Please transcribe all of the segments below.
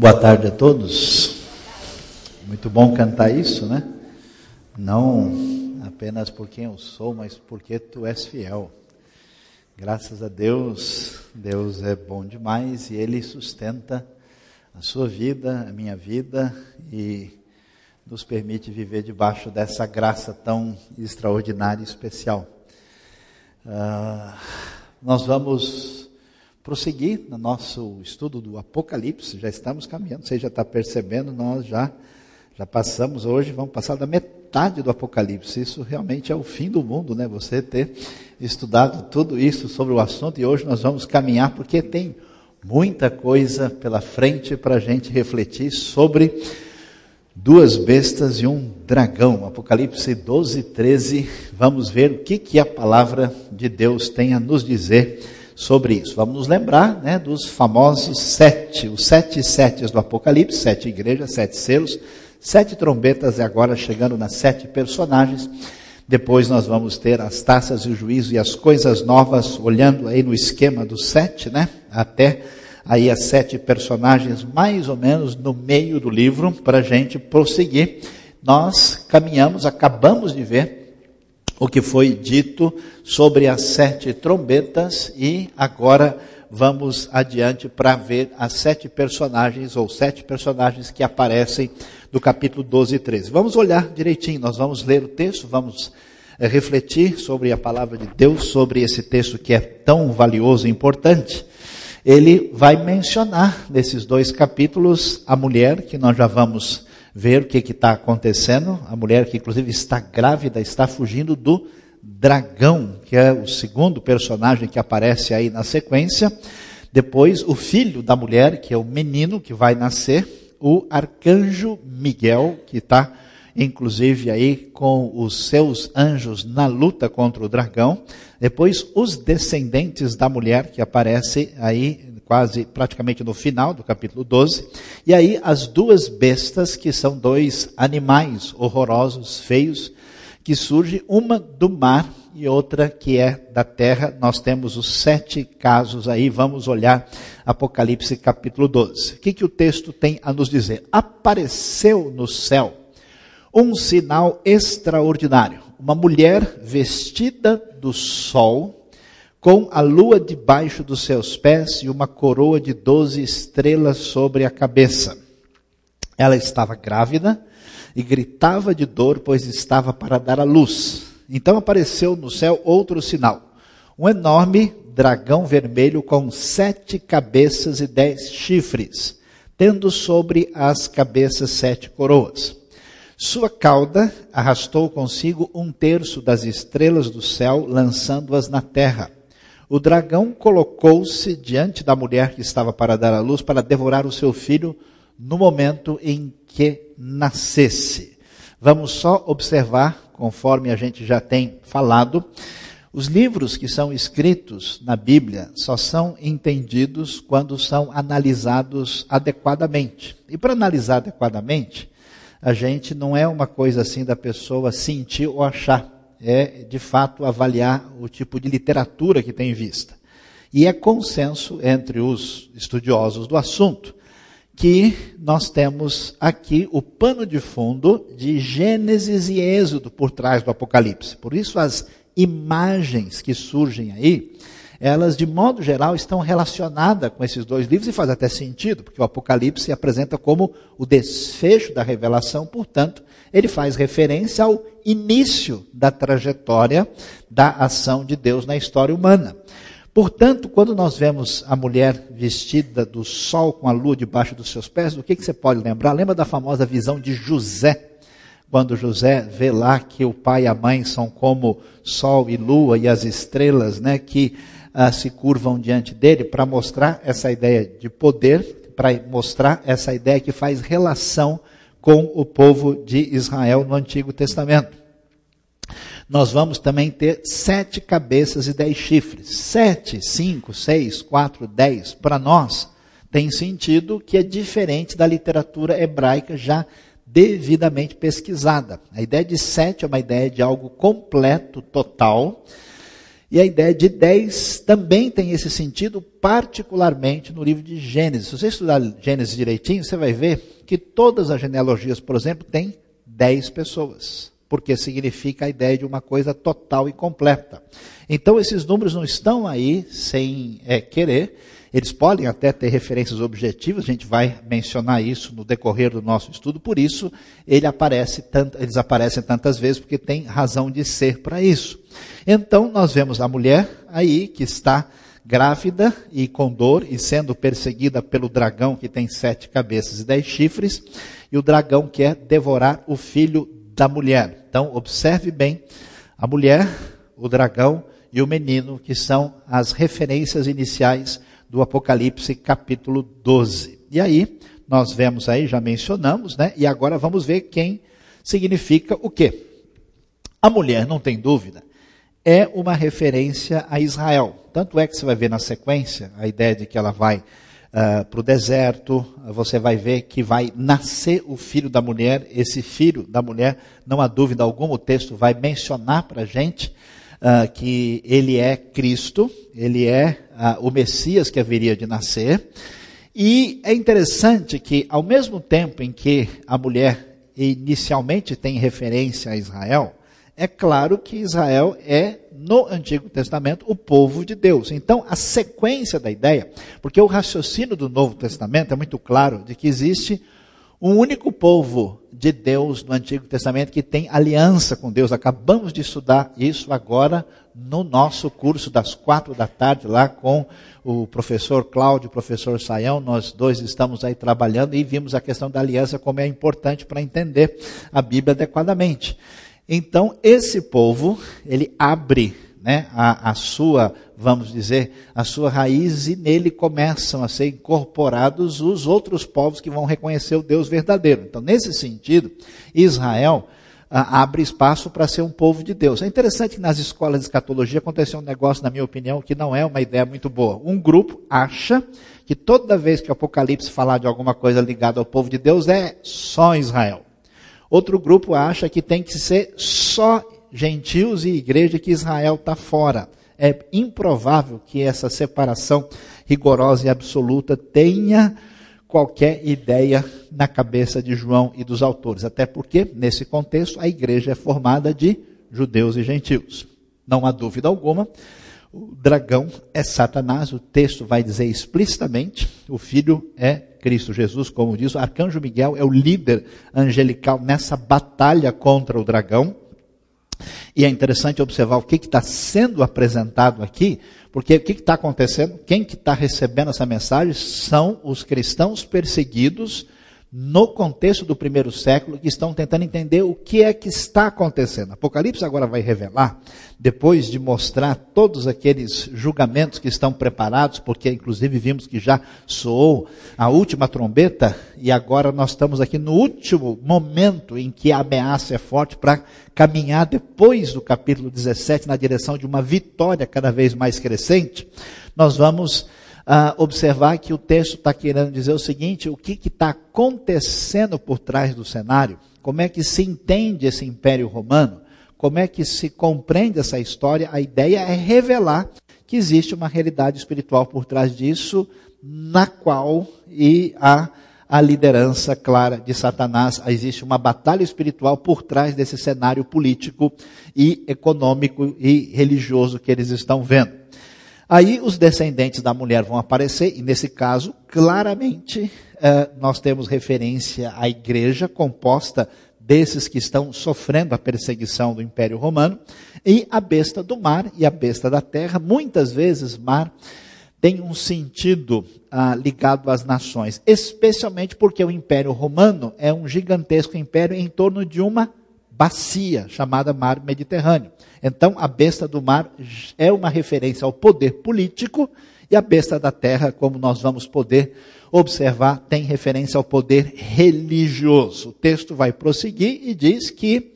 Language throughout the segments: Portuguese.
Boa tarde a todos. Muito bom cantar isso, né? Não apenas por quem eu sou, mas porque tu és fiel. Graças a Deus, Deus é bom demais e Ele sustenta a sua vida, a minha vida e nos permite viver debaixo dessa graça tão extraordinária e especial. Uh, nós vamos prosseguir no nosso estudo do Apocalipse, já estamos caminhando, você já está percebendo, nós já, já passamos hoje, vamos passar da metade do Apocalipse. Isso realmente é o fim do mundo, né? Você ter estudado tudo isso sobre o assunto e hoje nós vamos caminhar porque tem muita coisa pela frente para a gente refletir sobre duas bestas e um dragão. Apocalipse 12, 13. Vamos ver o que, que a palavra de Deus tem a nos dizer sobre isso. Vamos nos lembrar né, dos famosos sete, os sete setes do Apocalipse, sete igrejas, sete selos, sete trombetas e agora chegando nas sete personagens. Depois nós vamos ter as taças e o juízo e as coisas novas, olhando aí no esquema dos sete, né? Até aí as sete personagens, mais ou menos no meio do livro, para a gente prosseguir. Nós caminhamos, acabamos de ver o que foi dito sobre as sete trombetas e agora vamos adiante para ver as sete personagens ou sete personagens que aparecem do capítulo 12 e 13. Vamos olhar direitinho, nós vamos ler o texto, vamos é, refletir sobre a palavra de Deus, sobre esse texto que é tão valioso e importante ele vai mencionar nesses dois capítulos a mulher, que nós já vamos ver o que está acontecendo, a mulher que inclusive está grávida, está fugindo do dragão, que é o segundo personagem que aparece aí na sequência. Depois, o filho da mulher, que é o menino que vai nascer, o arcanjo Miguel, que está inclusive aí com os seus anjos na luta contra o dragão. Depois, os descendentes da mulher, que aparece aí quase praticamente no final do capítulo 12. E aí, as duas bestas, que são dois animais horrorosos, feios, que surge uma do mar e outra que é da terra. Nós temos os sete casos aí, vamos olhar Apocalipse capítulo 12. O que, que o texto tem a nos dizer? Apareceu no céu um sinal extraordinário. Uma mulher vestida do sol, com a lua debaixo dos seus pés e uma coroa de doze estrelas sobre a cabeça. Ela estava grávida e gritava de dor, pois estava para dar à luz. Então apareceu no céu outro sinal: um enorme dragão vermelho com sete cabeças e dez chifres, tendo sobre as cabeças sete coroas. Sua cauda arrastou consigo um terço das estrelas do céu, lançando-as na terra. O dragão colocou-se diante da mulher que estava para dar à luz para devorar o seu filho no momento em que nascesse. Vamos só observar, conforme a gente já tem falado, os livros que são escritos na Bíblia só são entendidos quando são analisados adequadamente. E para analisar adequadamente, a gente não é uma coisa assim da pessoa sentir ou achar, é de fato avaliar o tipo de literatura que tem vista. E é consenso entre os estudiosos do assunto que nós temos aqui o pano de fundo de Gênesis e Êxodo por trás do Apocalipse. Por isso as imagens que surgem aí, elas de modo geral estão relacionadas com esses dois livros e faz até sentido, porque o Apocalipse se apresenta como o desfecho da revelação, portanto, ele faz referência ao início da trajetória da ação de Deus na história humana. Portanto, quando nós vemos a mulher vestida do sol com a lua debaixo dos seus pés, o que, que você pode lembrar? Lembra da famosa visão de José, quando José vê lá que o pai e a mãe são como sol e lua e as estrelas, né, que ah, se curvam diante dele para mostrar essa ideia de poder, para mostrar essa ideia que faz relação com o povo de Israel no Antigo Testamento. Nós vamos também ter sete cabeças e dez chifres. Sete, cinco, seis, quatro, dez. Para nós, tem sentido que é diferente da literatura hebraica já devidamente pesquisada. A ideia de sete é uma ideia de algo completo, total, E a ideia de 10 também tem esse sentido, particularmente no livro de Gênesis. Se você estudar Gênesis direitinho, você vai ver que todas as genealogias, por exemplo, têm 10 pessoas, porque significa a ideia de uma coisa total e completa. Então, esses números não estão aí sem é, querer, eles podem até ter referências objetivas, a gente vai mencionar isso no decorrer do nosso estudo, por isso ele aparece tanto, eles aparecem tantas vezes, porque tem razão de ser para isso. Então, nós vemos a mulher aí que está grávida e com dor e sendo perseguida pelo dragão que tem sete cabeças e dez chifres, e o dragão quer devorar o filho da mulher. Então, observe bem a mulher, o dragão e o menino, que são as referências iniciais do Apocalipse capítulo 12. E aí, nós vemos aí, já mencionamos, né? E agora vamos ver quem significa o quê. A mulher, não tem dúvida, é uma referência a Israel. Tanto é que você vai ver na sequência a ideia de que ela vai uh, ah, para o deserto, você vai ver que vai nascer o filho da mulher. Esse filho da mulher, não há dúvida alguma, o texto vai mencionar para a gente uh, que ele é Cristo, ele é uh, o Messias que haveria de nascer. E é interessante que, ao mesmo tempo em que a mulher inicialmente tem referência a Israel, é claro que Israel é, no Antigo Testamento, o povo de Deus. Então, a sequência da ideia, porque o raciocínio do Novo Testamento é muito claro de que existe um único povo de Deus no Antigo Testamento que tem aliança com Deus. Acabamos de estudar isso agora no nosso curso das quatro da tarde, lá com o professor Cláudio, o professor Saião. Nós dois estamos aí trabalhando e vimos a questão da aliança como é importante para entender a Bíblia adequadamente. Então, esse povo, ele abre né, a, a sua, vamos dizer, a sua raiz e nele começam a ser incorporados os outros povos que vão reconhecer o Deus verdadeiro. Então, nesse sentido, Israel ah, abre espaço para ser um povo de Deus. É interessante que nas escolas de escatologia aconteceu um negócio, na minha opinião, que não é uma ideia muito boa. Um grupo acha que toda vez que o Apocalipse falar de alguma coisa ligada ao povo de Deus é só Israel. Outro grupo acha que tem que ser só gentios e igreja que Israel está fora. É improvável que essa separação rigorosa e absoluta tenha qualquer ideia na cabeça de João e dos autores. Até porque, nesse contexto, a igreja é formada de judeus e gentios. Não há dúvida alguma. O dragão é Satanás, o texto vai dizer explicitamente, o filho é Cristo Jesus, como diz, o arcanjo Miguel é o líder angelical nessa batalha contra o dragão. E é interessante observar o que está sendo apresentado aqui, porque o que está acontecendo? Quem que está recebendo essa mensagem são os cristãos perseguidos no contexto do primeiro século que estão tentando entender o que é que está acontecendo. Apocalipse agora vai revelar, depois de mostrar todos aqueles julgamentos que estão preparados, porque inclusive vimos que já soou a última trombeta e agora nós estamos aqui no último momento em que a ameaça é forte para caminhar depois do capítulo 17 na direção de uma vitória cada vez mais crescente. Nós vamos uh, observar que o texto está querendo dizer o seguinte: o que está acontecendo por trás do cenário? Como é que se entende esse Império Romano? Como é que se compreende essa história? A ideia é revelar que existe uma realidade espiritual por trás disso, na qual e a a liderança clara de Satanás. Existe uma batalha espiritual por trás desse cenário político e econômico e religioso que eles estão vendo. Aí os descendentes da mulher vão aparecer, e nesse caso, claramente, eh, nós temos referência à igreja composta desses que estão sofrendo a perseguição do Império Romano, e a besta do mar e a besta da terra. Muitas vezes, mar tem um sentido ah, ligado às nações, especialmente porque o Império Romano é um gigantesco império em torno de uma bacia chamada Mar Mediterrâneo. Então, a besta do mar é uma referência ao poder político e a besta da terra, como nós vamos poder observar, tem referência ao poder religioso. O texto vai prosseguir e diz que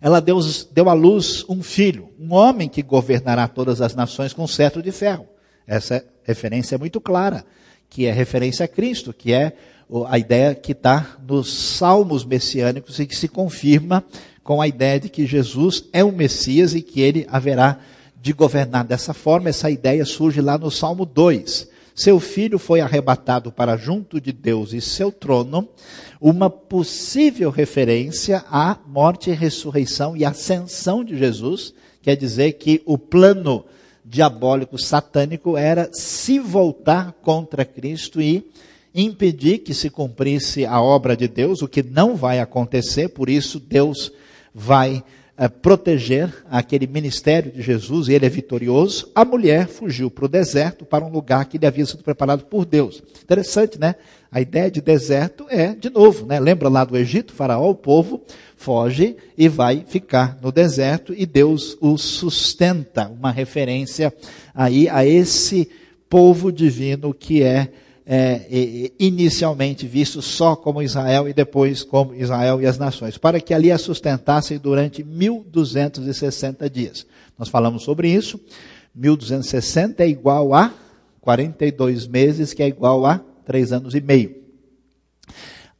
ela deu, deu à luz um filho, um homem que governará todas as nações com cetro de ferro. Essa referência é muito clara, que é referência a Cristo, que é a ideia que está nos salmos messiânicos e que se confirma com a ideia de que Jesus é o Messias e que ele haverá de governar dessa forma, essa ideia surge lá no Salmo 2. Seu filho foi arrebatado para junto de Deus e seu trono, uma possível referência à morte, ressurreição e ascensão de Jesus, quer dizer que o plano diabólico satânico era se voltar contra Cristo e impedir que se cumprisse a obra de Deus, o que não vai acontecer, por isso Deus vai é, proteger aquele ministério de Jesus e ele é vitorioso. A mulher fugiu para o deserto, para um lugar que lhe havia sido preparado por Deus. Interessante, né? A ideia de deserto é, de novo, né? Lembra lá do Egito, Faraó, o povo foge e vai ficar no deserto e Deus o sustenta. Uma referência aí a esse povo divino que é é, inicialmente visto só como Israel e depois como Israel e as nações, para que ali a sustentassem durante 1260 dias. Nós falamos sobre isso. 1260 é igual a 42 meses, que é igual a 3 anos e meio.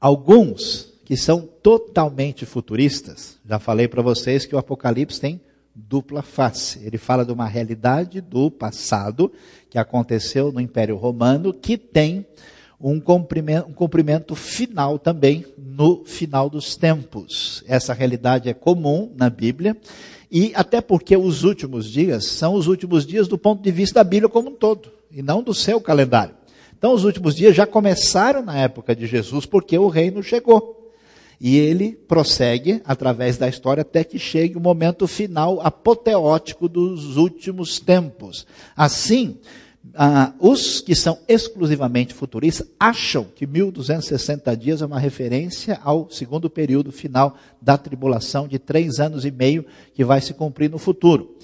Alguns que são totalmente futuristas, já falei para vocês que o Apocalipse tem dupla face. Ele fala de uma realidade do passado que aconteceu no Império Romano, que tem um cumprimento, um cumprimento final também no final dos tempos. Essa realidade é comum na Bíblia, e até porque os últimos dias são os últimos dias do ponto de vista da Bíblia como um todo, e não do seu calendário. Então, os últimos dias já começaram na época de Jesus, porque o reino chegou. E ele prossegue através da história até que chegue o momento final apoteótico dos últimos tempos. Assim, ah, os que são exclusivamente futuristas acham que 1260 dias é uma referência ao segundo período final da tribulação de três anos e meio que vai se cumprir no futuro.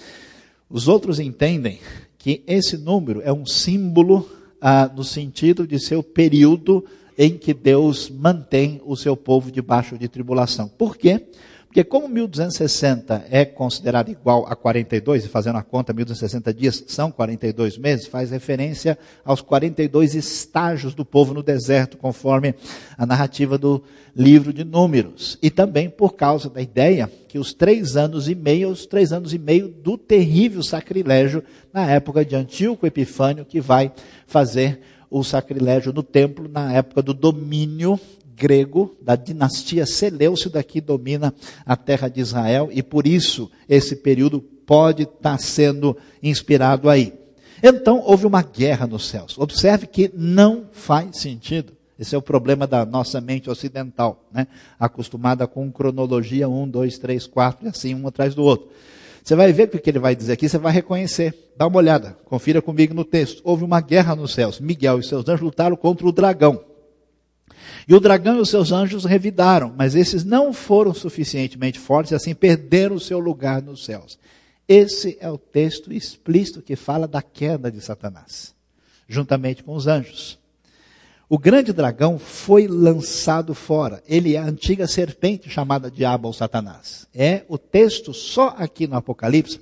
Os outros entendem que esse número é um símbolo ah, no sentido de ser o período em que Deus mantém o seu povo debaixo de tribulação. Por quê? Porque como 1260 é considerado igual a 42, e fazendo a conta, 1260 dias são 42 meses, faz referência aos 42 estágios do povo no deserto, conforme a narrativa do livro de Números. E também por causa da ideia que os três anos e meio, os três anos e meio do terrível sacrilégio na época de Antíoco Epifânio, que vai fazer o sacrilégio no templo na época do domínio grego, da dinastia Seleucida que domina a terra de Israel, e por isso esse período pode estar sendo inspirado aí. Então houve uma guerra nos céus. Observe que não faz sentido. Esse é o problema da nossa mente ocidental, né? acostumada com cronologia 1, 2, 3, 4 e assim um atrás do outro. Você vai ver o que ele vai dizer aqui, você vai reconhecer. Dá uma olhada, confira comigo no texto. Houve uma guerra nos céus. Miguel e seus anjos lutaram contra o dragão. E o dragão e os seus anjos revidaram, mas esses não foram suficientemente fortes e assim perderam o seu lugar nos céus. Esse é o texto explícito que fala da queda de Satanás, juntamente com os anjos. O grande dragão foi lançado fora. Ele é a antiga serpente chamada Diabo ou Satanás. É o texto só aqui no Apocalipse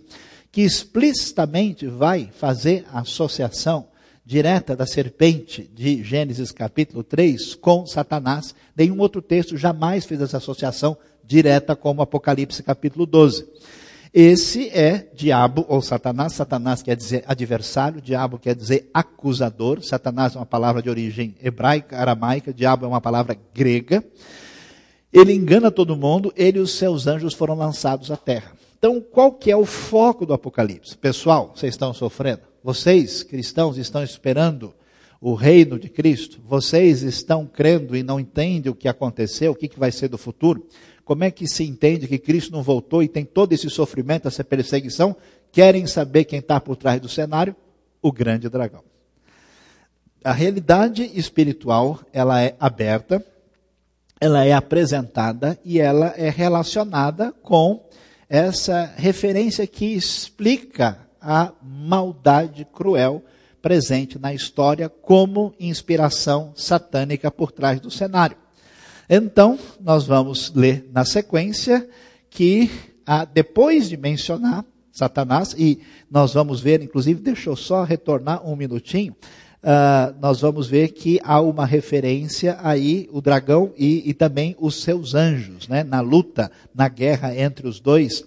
que explicitamente vai fazer a associação direta da serpente de Gênesis capítulo 3 com Satanás. Nenhum outro texto jamais fez essa associação direta como Apocalipse capítulo 12. Esse é diabo ou Satanás. Satanás quer dizer adversário, diabo quer dizer acusador. Satanás é uma palavra de origem hebraica, aramaica, diabo é uma palavra grega. Ele engana todo mundo, ele e os seus anjos foram lançados à terra. Então, qual que é o foco do Apocalipse? Pessoal, vocês estão sofrendo? Vocês, cristãos, estão esperando o reino de Cristo? Vocês estão crendo e não entendem o que aconteceu, o que, que vai ser do futuro? Como é que se entende que Cristo não voltou e tem todo esse sofrimento, essa perseguição? Querem saber quem está por trás do cenário? O grande dragão. A realidade espiritual, ela é aberta, ela é apresentada e ela é relacionada com essa referência que explica a maldade cruel presente na história como inspiração satânica por trás do cenário. Então, nós vamos ler na sequência que, ah, depois de mencionar Satanás, e nós vamos ver, inclusive, deixa eu só retornar um minutinho, ah, nós vamos ver que há uma referência aí, o dragão e, e também os seus anjos, né, na luta, na guerra entre os dois,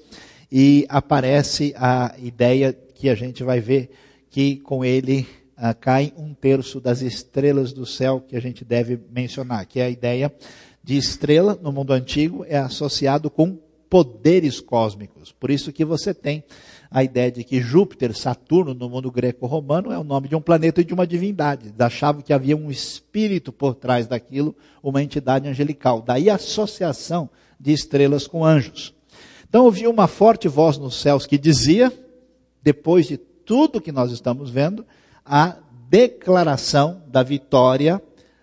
e aparece a ideia que a gente vai ver que com ele ah, cai um terço das estrelas do céu que a gente deve mencionar, que é a ideia de estrela no mundo antigo é associado com poderes cósmicos. Por isso que você tem a ideia de que Júpiter, Saturno, no mundo greco-romano, é o nome de um planeta e de uma divindade. Achavam que havia um espírito por trás daquilo, uma entidade angelical. Daí a associação de estrelas com anjos. Então ouviu uma forte voz nos céus que dizia, depois de tudo que nós estamos vendo, a declaração da vitória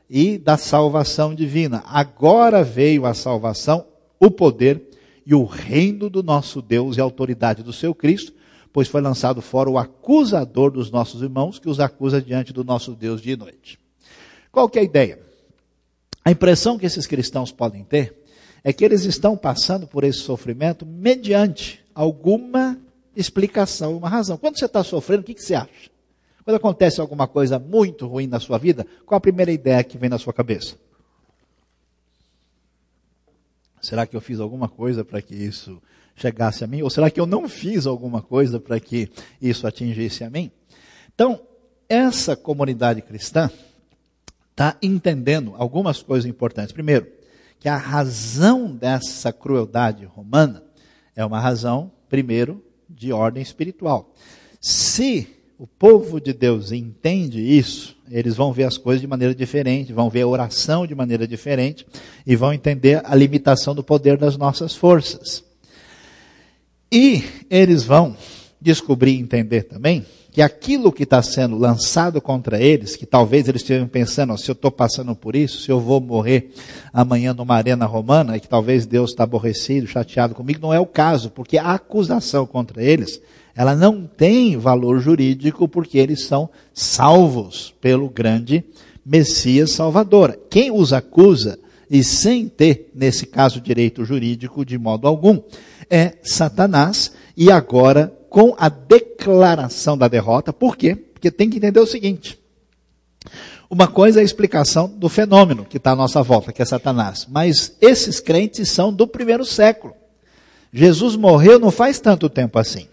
e da salvação divina. Agora veio a salvação, o poder e o reino do nosso Deus e a autoridade do seu Cristo, pois foi lançado fora o acusador dos nossos irmãos, que os acusa diante do nosso Deus de noite. Qual que é a ideia? A impressão que esses cristãos podem ter é que eles estão passando por esse sofrimento mediante alguma explicação, uma razão. Quando você está sofrendo, o que, que você acha? Quando acontece alguma coisa muito ruim na sua vida, qual a primeira ideia que vem na sua cabeça? Será que eu fiz alguma coisa para que isso chegasse a mim? Ou será que eu não fiz alguma coisa para que isso atingisse a mim? Então, essa comunidade cristã está entendendo algumas coisas importantes. Primeiro, que a razão dessa crueldade romana é uma razão, primeiro, de ordem espiritual. Se o povo de Deus entende isso, eles vão ver as coisas de maneira diferente, vão ver a oração de maneira diferente e vão entender a limitação do poder das nossas forças. E eles vão descobrir e entender também que aquilo que está sendo lançado contra eles, que talvez eles estejam pensando, se eu estou passando por isso, se eu vou morrer amanhã numa arena romana, e que talvez Deus está aborrecido, chateado comigo, não é o caso, porque a acusação contra eles ela não tem valor jurídico porque eles são salvos pelo grande Messias Salvador. Quem os acusa, e sem ter, nesse caso, direito jurídico de modo algum, é Satanás, e agora com a declaração da derrota, por quê? Porque tem que entender o seguinte. Uma coisa é a explicação do fenômeno que está à nossa volta, que é Satanás. Mas esses crentes são do primeiro século. Jesus morreu não faz tanto tempo assim.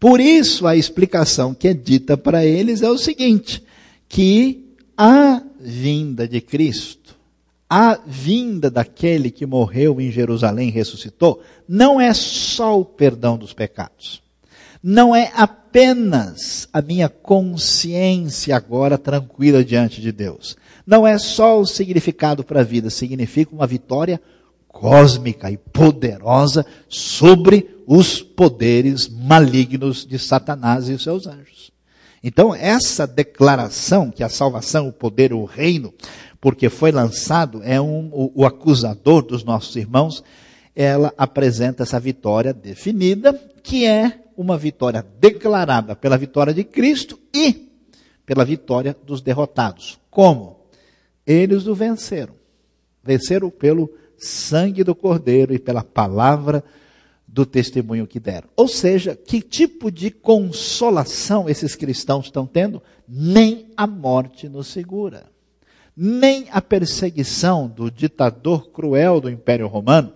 Por isso, a explicação que é dita para eles é o seguinte: que a vinda de Cristo, a vinda daquele que morreu em Jerusalém e ressuscitou, não é só o perdão dos pecados. Não é apenas a minha consciência agora tranquila diante de Deus. Não é só o significado para a vida, significa uma vitória cósmica e poderosa sobre os poderes malignos de Satanás e os seus anjos. Então, essa declaração que a salvação, o poder, o reino, porque foi lançado, é um, o, o acusador dos nossos irmãos, ela apresenta essa vitória definida, que é uma vitória declarada pela vitória de Cristo e pela vitória dos derrotados. Como? Eles o venceram. Venceram pelo sangue do Cordeiro e pela palavra do testemunho que deram. Ou seja, que tipo de consolação esses cristãos estão tendo? Nem a morte nos segura. Nem a perseguição do ditador cruel do Império Romano,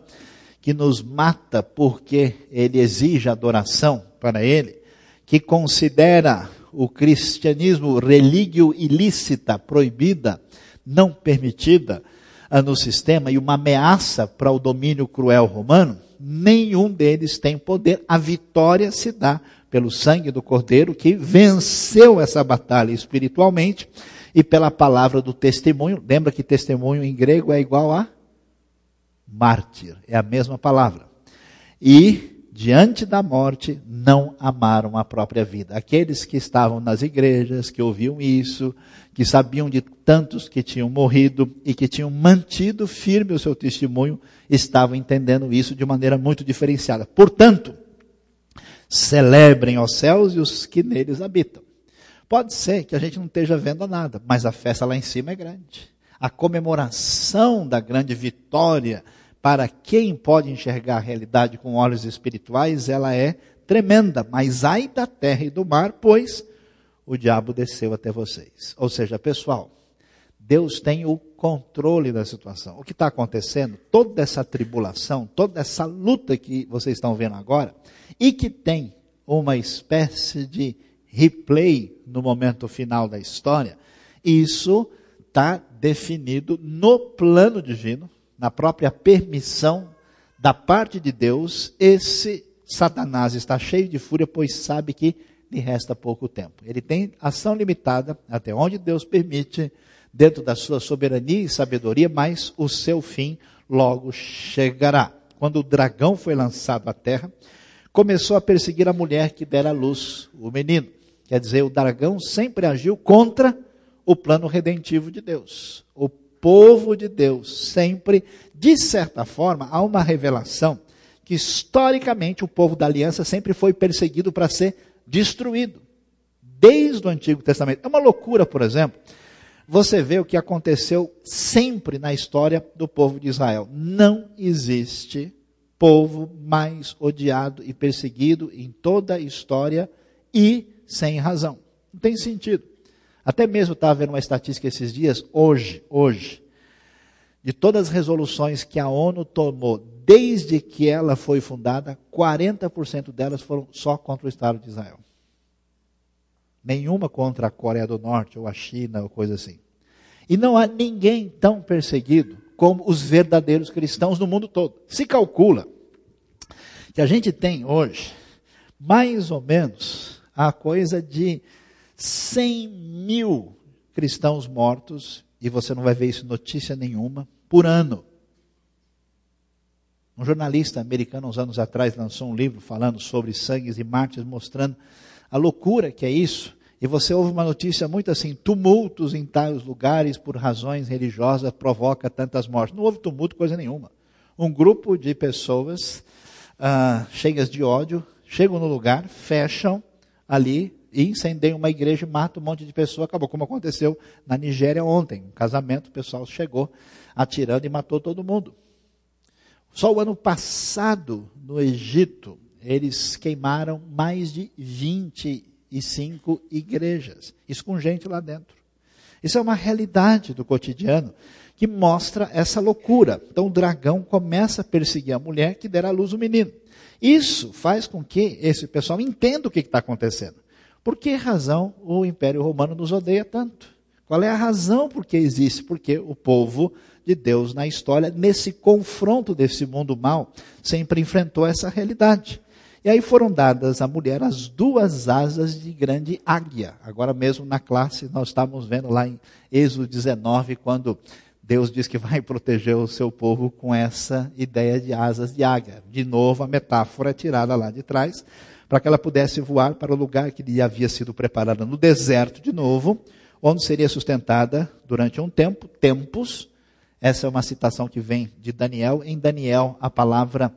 que nos mata porque ele exige adoração para ele, que considera o cristianismo relíquio ilícita, proibida, não permitida no sistema e uma ameaça para o domínio cruel romano, nenhum deles tem poder. A vitória se dá pelo sangue do Cordeiro que venceu essa batalha espiritualmente e pela palavra do testemunho. Lembra que testemunho em grego é igual a mártir, é a mesma palavra. E diante da morte, não amaram a própria vida. Aqueles que estavam nas igrejas, que ouviam isso, que sabiam de tantos que tinham morrido e que tinham mantido firme o seu testemunho, estavam entendendo isso de maneira muito diferenciada. Portanto, celebrem os céus e os que neles habitam. Pode ser que a gente não esteja vendo nada, mas a festa lá em cima é grande. A comemoração da grande vitória para quem pode enxergar a realidade com olhos espirituais, ela é tremenda. Mas ai da terra e do mar, pois o diabo desceu até vocês. Ou seja, pessoal, Deus tem o controle da situação. O que está acontecendo, toda essa tribulação, toda essa luta que vocês estão vendo agora, e que tem uma espécie de replay no momento final da história. Isso está definido no plano divino, na própria permissão da parte de Deus. Esse Satanás está cheio de fúria, pois sabe que lhe resta pouco tempo. Ele tem ação limitada, até onde Deus permite, dentro da sua soberania e sabedoria, mas o seu fim logo chegará. Quando o dragão foi lançado à terra, começou a perseguir a mulher que dera à luz o menino. Quer dizer, o dragão sempre agiu contra o plano redentivo de Deus. O povo de Deus sempre, de certa forma, há uma revelação que historicamente o povo da aliança sempre foi perseguido para ser destruído. Desde o Antigo Testamento. É uma loucura, por exemplo, você vê o que aconteceu sempre na história do povo de Israel. Não existe povo mais odiado e perseguido em toda a história e sem razão. Não tem sentido. Até mesmo estava vendo uma estatística esses dias, hoje, hoje, de todas as resoluções que a ONU tomou desde que ela foi fundada, 40% delas foram só contra o Estado de Israel. Nenhuma contra a Coreia do Norte ou a China ou coisa assim. E não há ninguém tão perseguido como os verdadeiros cristãos no mundo todo. Se calcula que a gente tem hoje mais ou menos a coisa de 100 mil cristãos mortos, e você não vai ver isso notícia nenhuma, por ano. Um jornalista americano, uns anos atrás, lançou um livro falando sobre sangues e mártires, mostrando a loucura que é isso. E você ouve uma notícia muito assim: tumultos em tais lugares por razões religiosas provoca tantas mortes. Não houve tumulto, coisa nenhuma. Um grupo de pessoas ah, cheias de ódio chegam no lugar, fecham ali e incendeiam uma igreja, matam um monte de pessoas. Acabou, como aconteceu na Nigéria ontem. Um casamento, o pessoal chegou atirando e matou todo mundo. Só o ano passado, no Egito, eles queimaram mais de 25 igrejas. Isso com gente lá dentro. Isso é uma realidade do cotidiano que mostra essa loucura. Então o dragão começa a perseguir a mulher que dera à luz o menino. Isso faz com que esse pessoal entenda o que está acontecendo. Por que razão o Império Romano nos odeia tanto? Qual é a razão por que existe? Porque o povo de Deus na história, nesse confronto desse mundo mal, sempre enfrentou essa realidade. E aí foram dadas à mulher as duas asas de grande águia. Agora mesmo na classe, nós estávamos vendo lá em Êxodo 19, quando Deus diz que vai proteger o seu povo com essa ideia de asas de águia. De novo, a metáfora é tirada lá de trás, para que ela pudesse voar para o lugar que lhe havia sido preparado no deserto, de novo, onde seria sustentada durante um tempo, tempos, essa é uma citação que vem de Daniel. Em Daniel, a palavra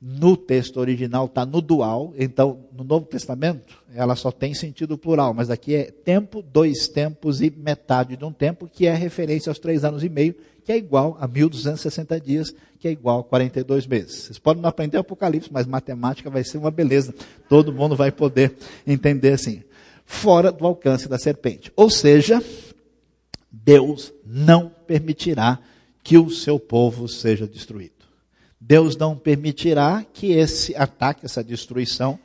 no texto original está no dual, então no Novo Testamento ela só tem sentido plural, mas aqui é tempo, dois tempos e metade de um tempo, que é referência aos três anos e meio, que é igual a 1260 dias, que é igual a 42 meses. Vocês podem não aprender Apocalipse, mas matemática vai ser uma beleza, todo mundo vai poder entender assim. Fora do alcance da serpente. Ou seja, Deus não permitirá que o seu povo seja destruído. Deus não permitirá que esse ataque, essa destruição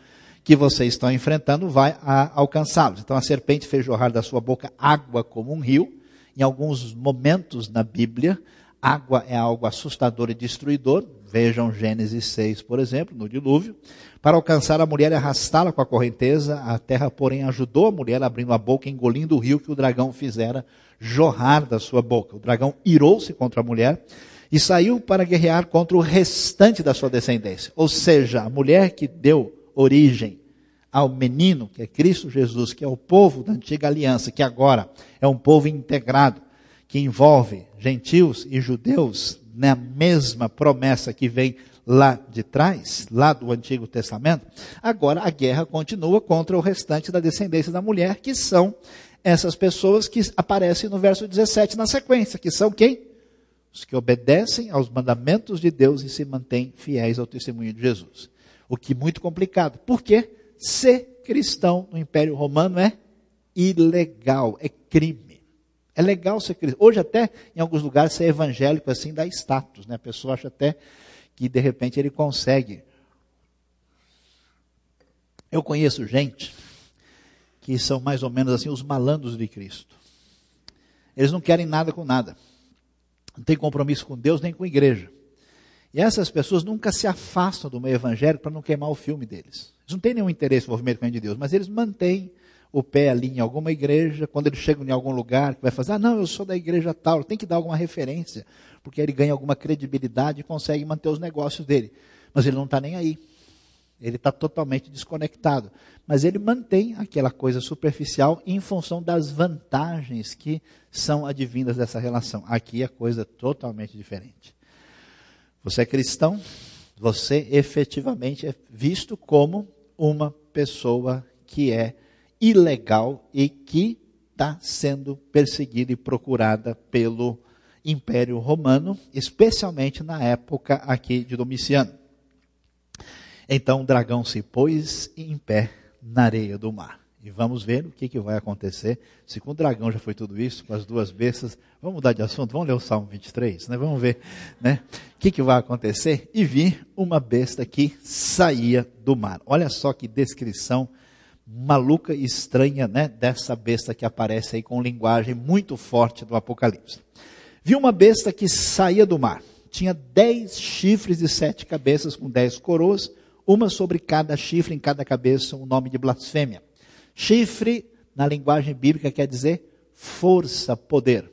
que vocês estão enfrentando vai alcançá-los. Então a serpente fez jorrar da sua boca água como um rio. Em alguns momentos na Bíblia, água é algo assustador e destruidor. Vejam Gênesis 6, por exemplo, no dilúvio. Para alcançar a mulher e arrastá-la com a correnteza, a terra, porém, ajudou a mulher abrindo a boca, engolindo o rio que o dragão fizera jorrar da sua boca. O dragão irou-se contra a mulher e saiu para guerrear contra o restante da sua descendência. Ou seja, a mulher que deu origem ao menino, que é Cristo Jesus, que é o povo da antiga aliança, que agora é um povo integrado, que envolve gentios e judeus na mesma promessa que vem lá de trás, lá do Antigo Testamento, agora a guerra continua contra o restante da descendência da mulher, que são essas pessoas que aparecem no verso 17 na sequência, que são quem? Os que obedecem aos mandamentos de Deus e se mantêm fiéis ao testemunho de Jesus. O que é muito complicado. Por quê? Ser cristão no Império Romano é ilegal, é crime. É legal ser cristão. Hoje até, em alguns lugares, ser evangélico assim dá status, né? A pessoa acha até que de repente ele consegue Eu conheço gente que são mais ou menos assim os malandros de Cristo. Eles não querem nada com nada. Não tem compromisso com Deus nem com a igreja. E essas pessoas nunca se afastam do meio evangélico para não queimar o filme deles. Eles não têm nenhum interesse no envolvimento com de Deus, mas eles mantêm o pé ali em alguma igreja, quando eles chegam em algum lugar, que vai fazer, ah, não, eu sou da igreja tal, tem que dar alguma referência, porque ele ganha alguma credibilidade e consegue manter os negócios dele. Mas ele não está nem aí. Ele está totalmente desconectado. Mas ele mantém aquela coisa superficial em função das vantagens que são advindas dessa relação. Aqui a coisa é totalmente diferente. Você é cristão, você efetivamente é visto como uma pessoa que é ilegal e que está sendo perseguida e procurada pelo Império Romano, especialmente na época aqui de Domiciano. Então o dragão se pôs em pé na areia do mar. E vamos ver o que, que vai acontecer. Se com o dragão já foi tudo isso, com as duas bestas, vamos mudar de assunto, vamos ler o Salmo 23, né? Vamos ver, né? O que, que vai acontecer? E vi uma besta que saía do mar. Olha só que descrição maluca e estranha, né? Dessa besta que aparece aí com linguagem muito forte do Apocalipse. Vi uma besta que saía do mar. Tinha dez chifres e sete cabeças com dez coroas, uma sobre cada chifre, em cada cabeça, um nome de blasfêmia. Chifre, na linguagem bíblica, quer dizer força, poder.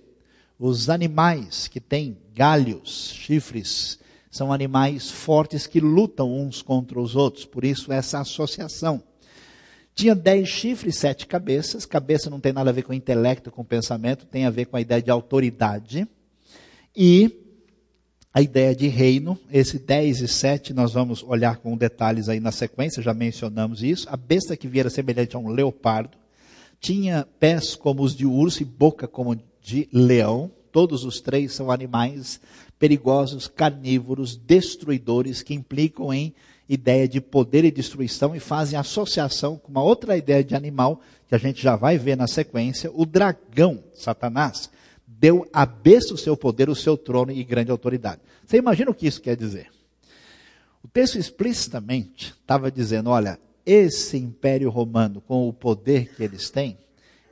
Os animais que têm galhos, chifres, são animais fortes que lutam uns contra os outros, por isso essa associação. Tinha dez chifres, sete cabeças. Cabeça não tem nada a ver com intelecto, com pensamento, tem a ver com a ideia de autoridade. E a ideia de reino, esse 10 e 7 nós vamos olhar com detalhes aí na sequência, já mencionamos isso. A besta que viera semelhante a um leopardo, tinha pés como os de urso e boca como de leão. Todos os três são animais perigosos, carnívoros, destruidores, que implicam em ideia de poder e destruição e fazem associação com uma outra ideia de animal que a gente já vai ver na sequência, o dragão, Satanás deu a besta o seu poder, o seu trono e grande autoridade. Você imagina o que isso quer dizer? O texto explicitamente estava dizendo: olha, esse império romano, com o poder que eles têm,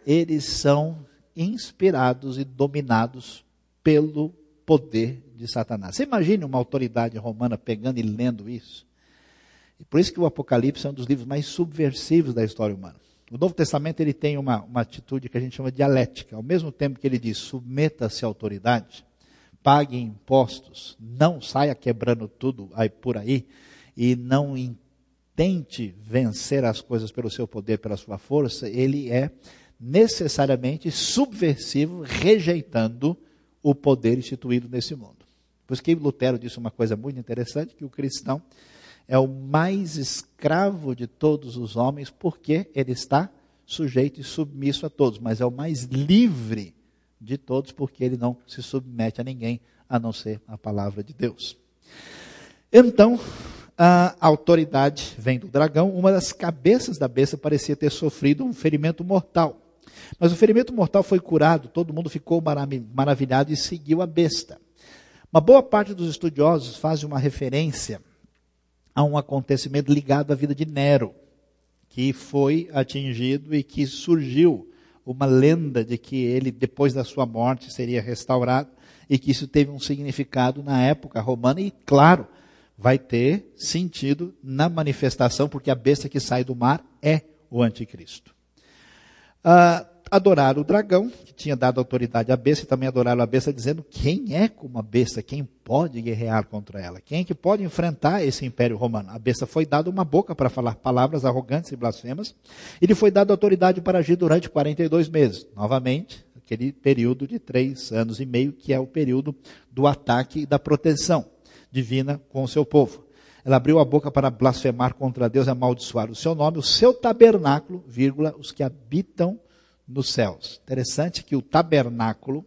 eles são inspirados e dominados pelo poder de Satanás. Você imagina uma autoridade romana pegando e lendo isso? E por isso que o Apocalipse é um dos livros mais subversivos da história humana. O Novo Testamento ele tem uma, uma atitude que a gente chama de dialética. Ao mesmo tempo que ele diz submeta-se à autoridade, pague impostos, não saia quebrando tudo aí por aí e não tente vencer as coisas pelo seu poder, pela sua força, ele é necessariamente subversivo, rejeitando o poder instituído nesse mundo. Por isso que Lutero disse uma coisa muito interessante, que o cristão é o mais escravo de todos os homens, porque ele está sujeito e submisso a todos, mas é o mais livre de todos, porque ele não se submete a ninguém, a não ser a palavra de Deus. Então, a autoridade vem do dragão, uma das cabeças da besta parecia ter sofrido um ferimento mortal. Mas o ferimento mortal foi curado, todo mundo ficou maravilhado e seguiu a besta. Uma boa parte dos estudiosos faz uma referência a um acontecimento ligado à vida de Nero, que foi atingido e que surgiu uma lenda de que ele, depois da sua morte, seria restaurado e que isso teve um significado na época romana e, claro, vai ter sentido na manifestação, porque a besta que sai do mar é o anticristo. Ah, adoraram o dragão, que tinha dado autoridade à besta, e também adoraram a besta, dizendo quem é como a besta, quem pode guerrear contra ela, quem é que pode enfrentar esse império romano. A besta foi dada uma boca para falar palavras arrogantes e blasfemas, e lhe foi dada autoridade para agir durante 42 meses. Novamente, aquele período de três anos e meio, que é o período do ataque e da proteção divina com o seu povo. Ela abriu a boca para blasfemar contra Deus e amaldiçoar o seu nome, o seu tabernáculo, vírgula, os que habitam nos céus. Interessante que o tabernáculo,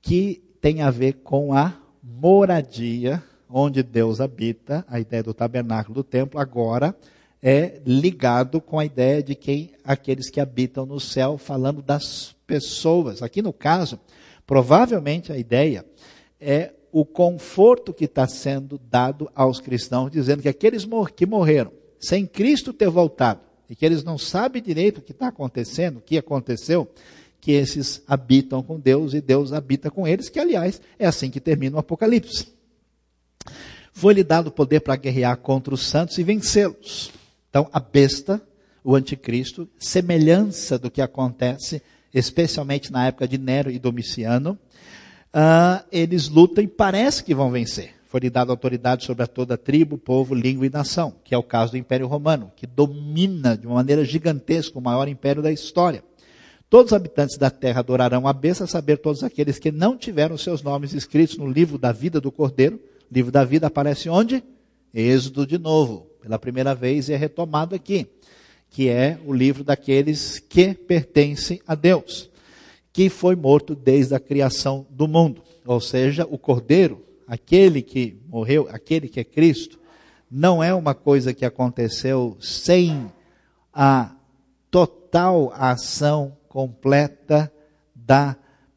que tem a ver com a moradia, onde Deus habita, a ideia do tabernáculo do templo, agora é ligado com a ideia de quem aqueles que habitam no céu, falando das pessoas. Aqui no caso, provavelmente a ideia é o conforto que está sendo dado aos cristãos, dizendo que aqueles que morreram sem Cristo ter voltado, e que eles não sabem direito o que está acontecendo, o que aconteceu, que esses habitam com Deus e Deus habita com eles, que aliás é assim que termina o Apocalipse. Foi-lhe dado poder para guerrear contra os santos e vencê-los. Então, a besta, o anticristo, semelhança do que acontece, especialmente na época de Nero e Domiciano, uh, eles lutam e parece que vão vencer. Foi-lhe dada autoridade sobre toda tribo, povo, língua e nação, que é o caso do Império Romano, que domina de uma maneira gigantesca o maior império da história. Todos os habitantes da terra adorarão a besta, saber todos aqueles que não tiveram seus nomes escritos no livro da vida do Cordeiro. O livro da vida aparece onde? Êxodo de novo, pela primeira vez e é retomado aqui, que é o livro daqueles que pertencem a Deus, que foi morto desde a criação do mundo. Ou seja, o Cordeiro, aquele que morreu, aquele que é Cristo, não é uma coisa que aconteceu sem a total ação completa da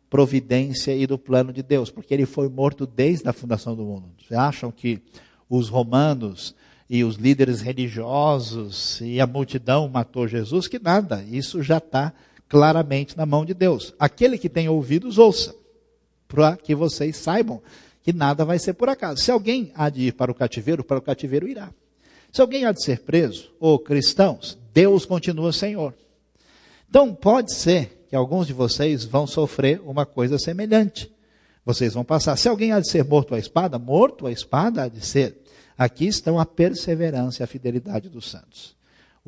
providência e do plano de Deus, porque ele foi morto desde a fundação do mundo. Vocês acham que os romanos e os líderes religiosos e a multidão matou Jesus? Que nada, isso já está claramente na mão de Deus. Aquele que tem ouvidos, ouça, para que vocês saibam que nada vai ser por acaso. Se alguém há de ir para o cativeiro, para o cativeiro irá. Se alguém há de ser preso, ou cristãos, Deus continua Senhor. Então, pode ser que alguns de vocês vão sofrer uma coisa semelhante. Vocês vão passar. Se alguém há de ser morto à espada, morto à espada há de ser. Aqui estão a perseverança e a fidelidade dos santos.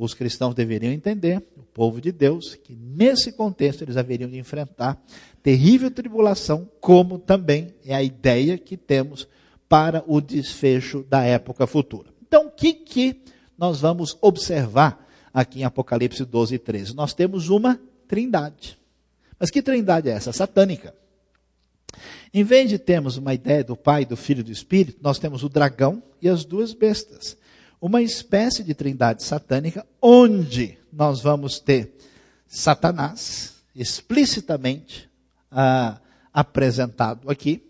Os cristãos deveriam entender, o povo de Deus, que nesse contexto eles haveriam de enfrentar terrível tribulação, como também é a ideia que temos para o desfecho da época futura. Então, o que, que nós vamos observar aqui em Apocalipse 12 e 13. Nós temos uma trindade. Mas que trindade é essa? Satânica. Em vez de termos uma ideia do Pai, do Filho e do Espírito, nós temos o dragão e as duas bestas. Uma espécie de trindade satânica, onde nós vamos ter Satanás explicitamente ah, apresentado aqui,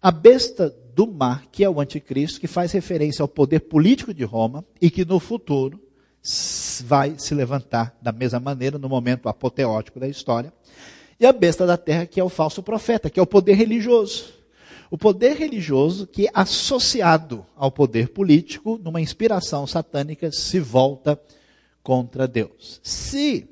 a besta do mar, que é o anticristo, que faz referência ao poder político de Roma e que no futuro vai se levantar da mesma maneira no momento apoteótico da história. E a besta da terra, que é o falso profeta, que é o poder religioso. O poder religioso que, associado ao poder político, numa inspiração satânica, se volta contra Deus. Se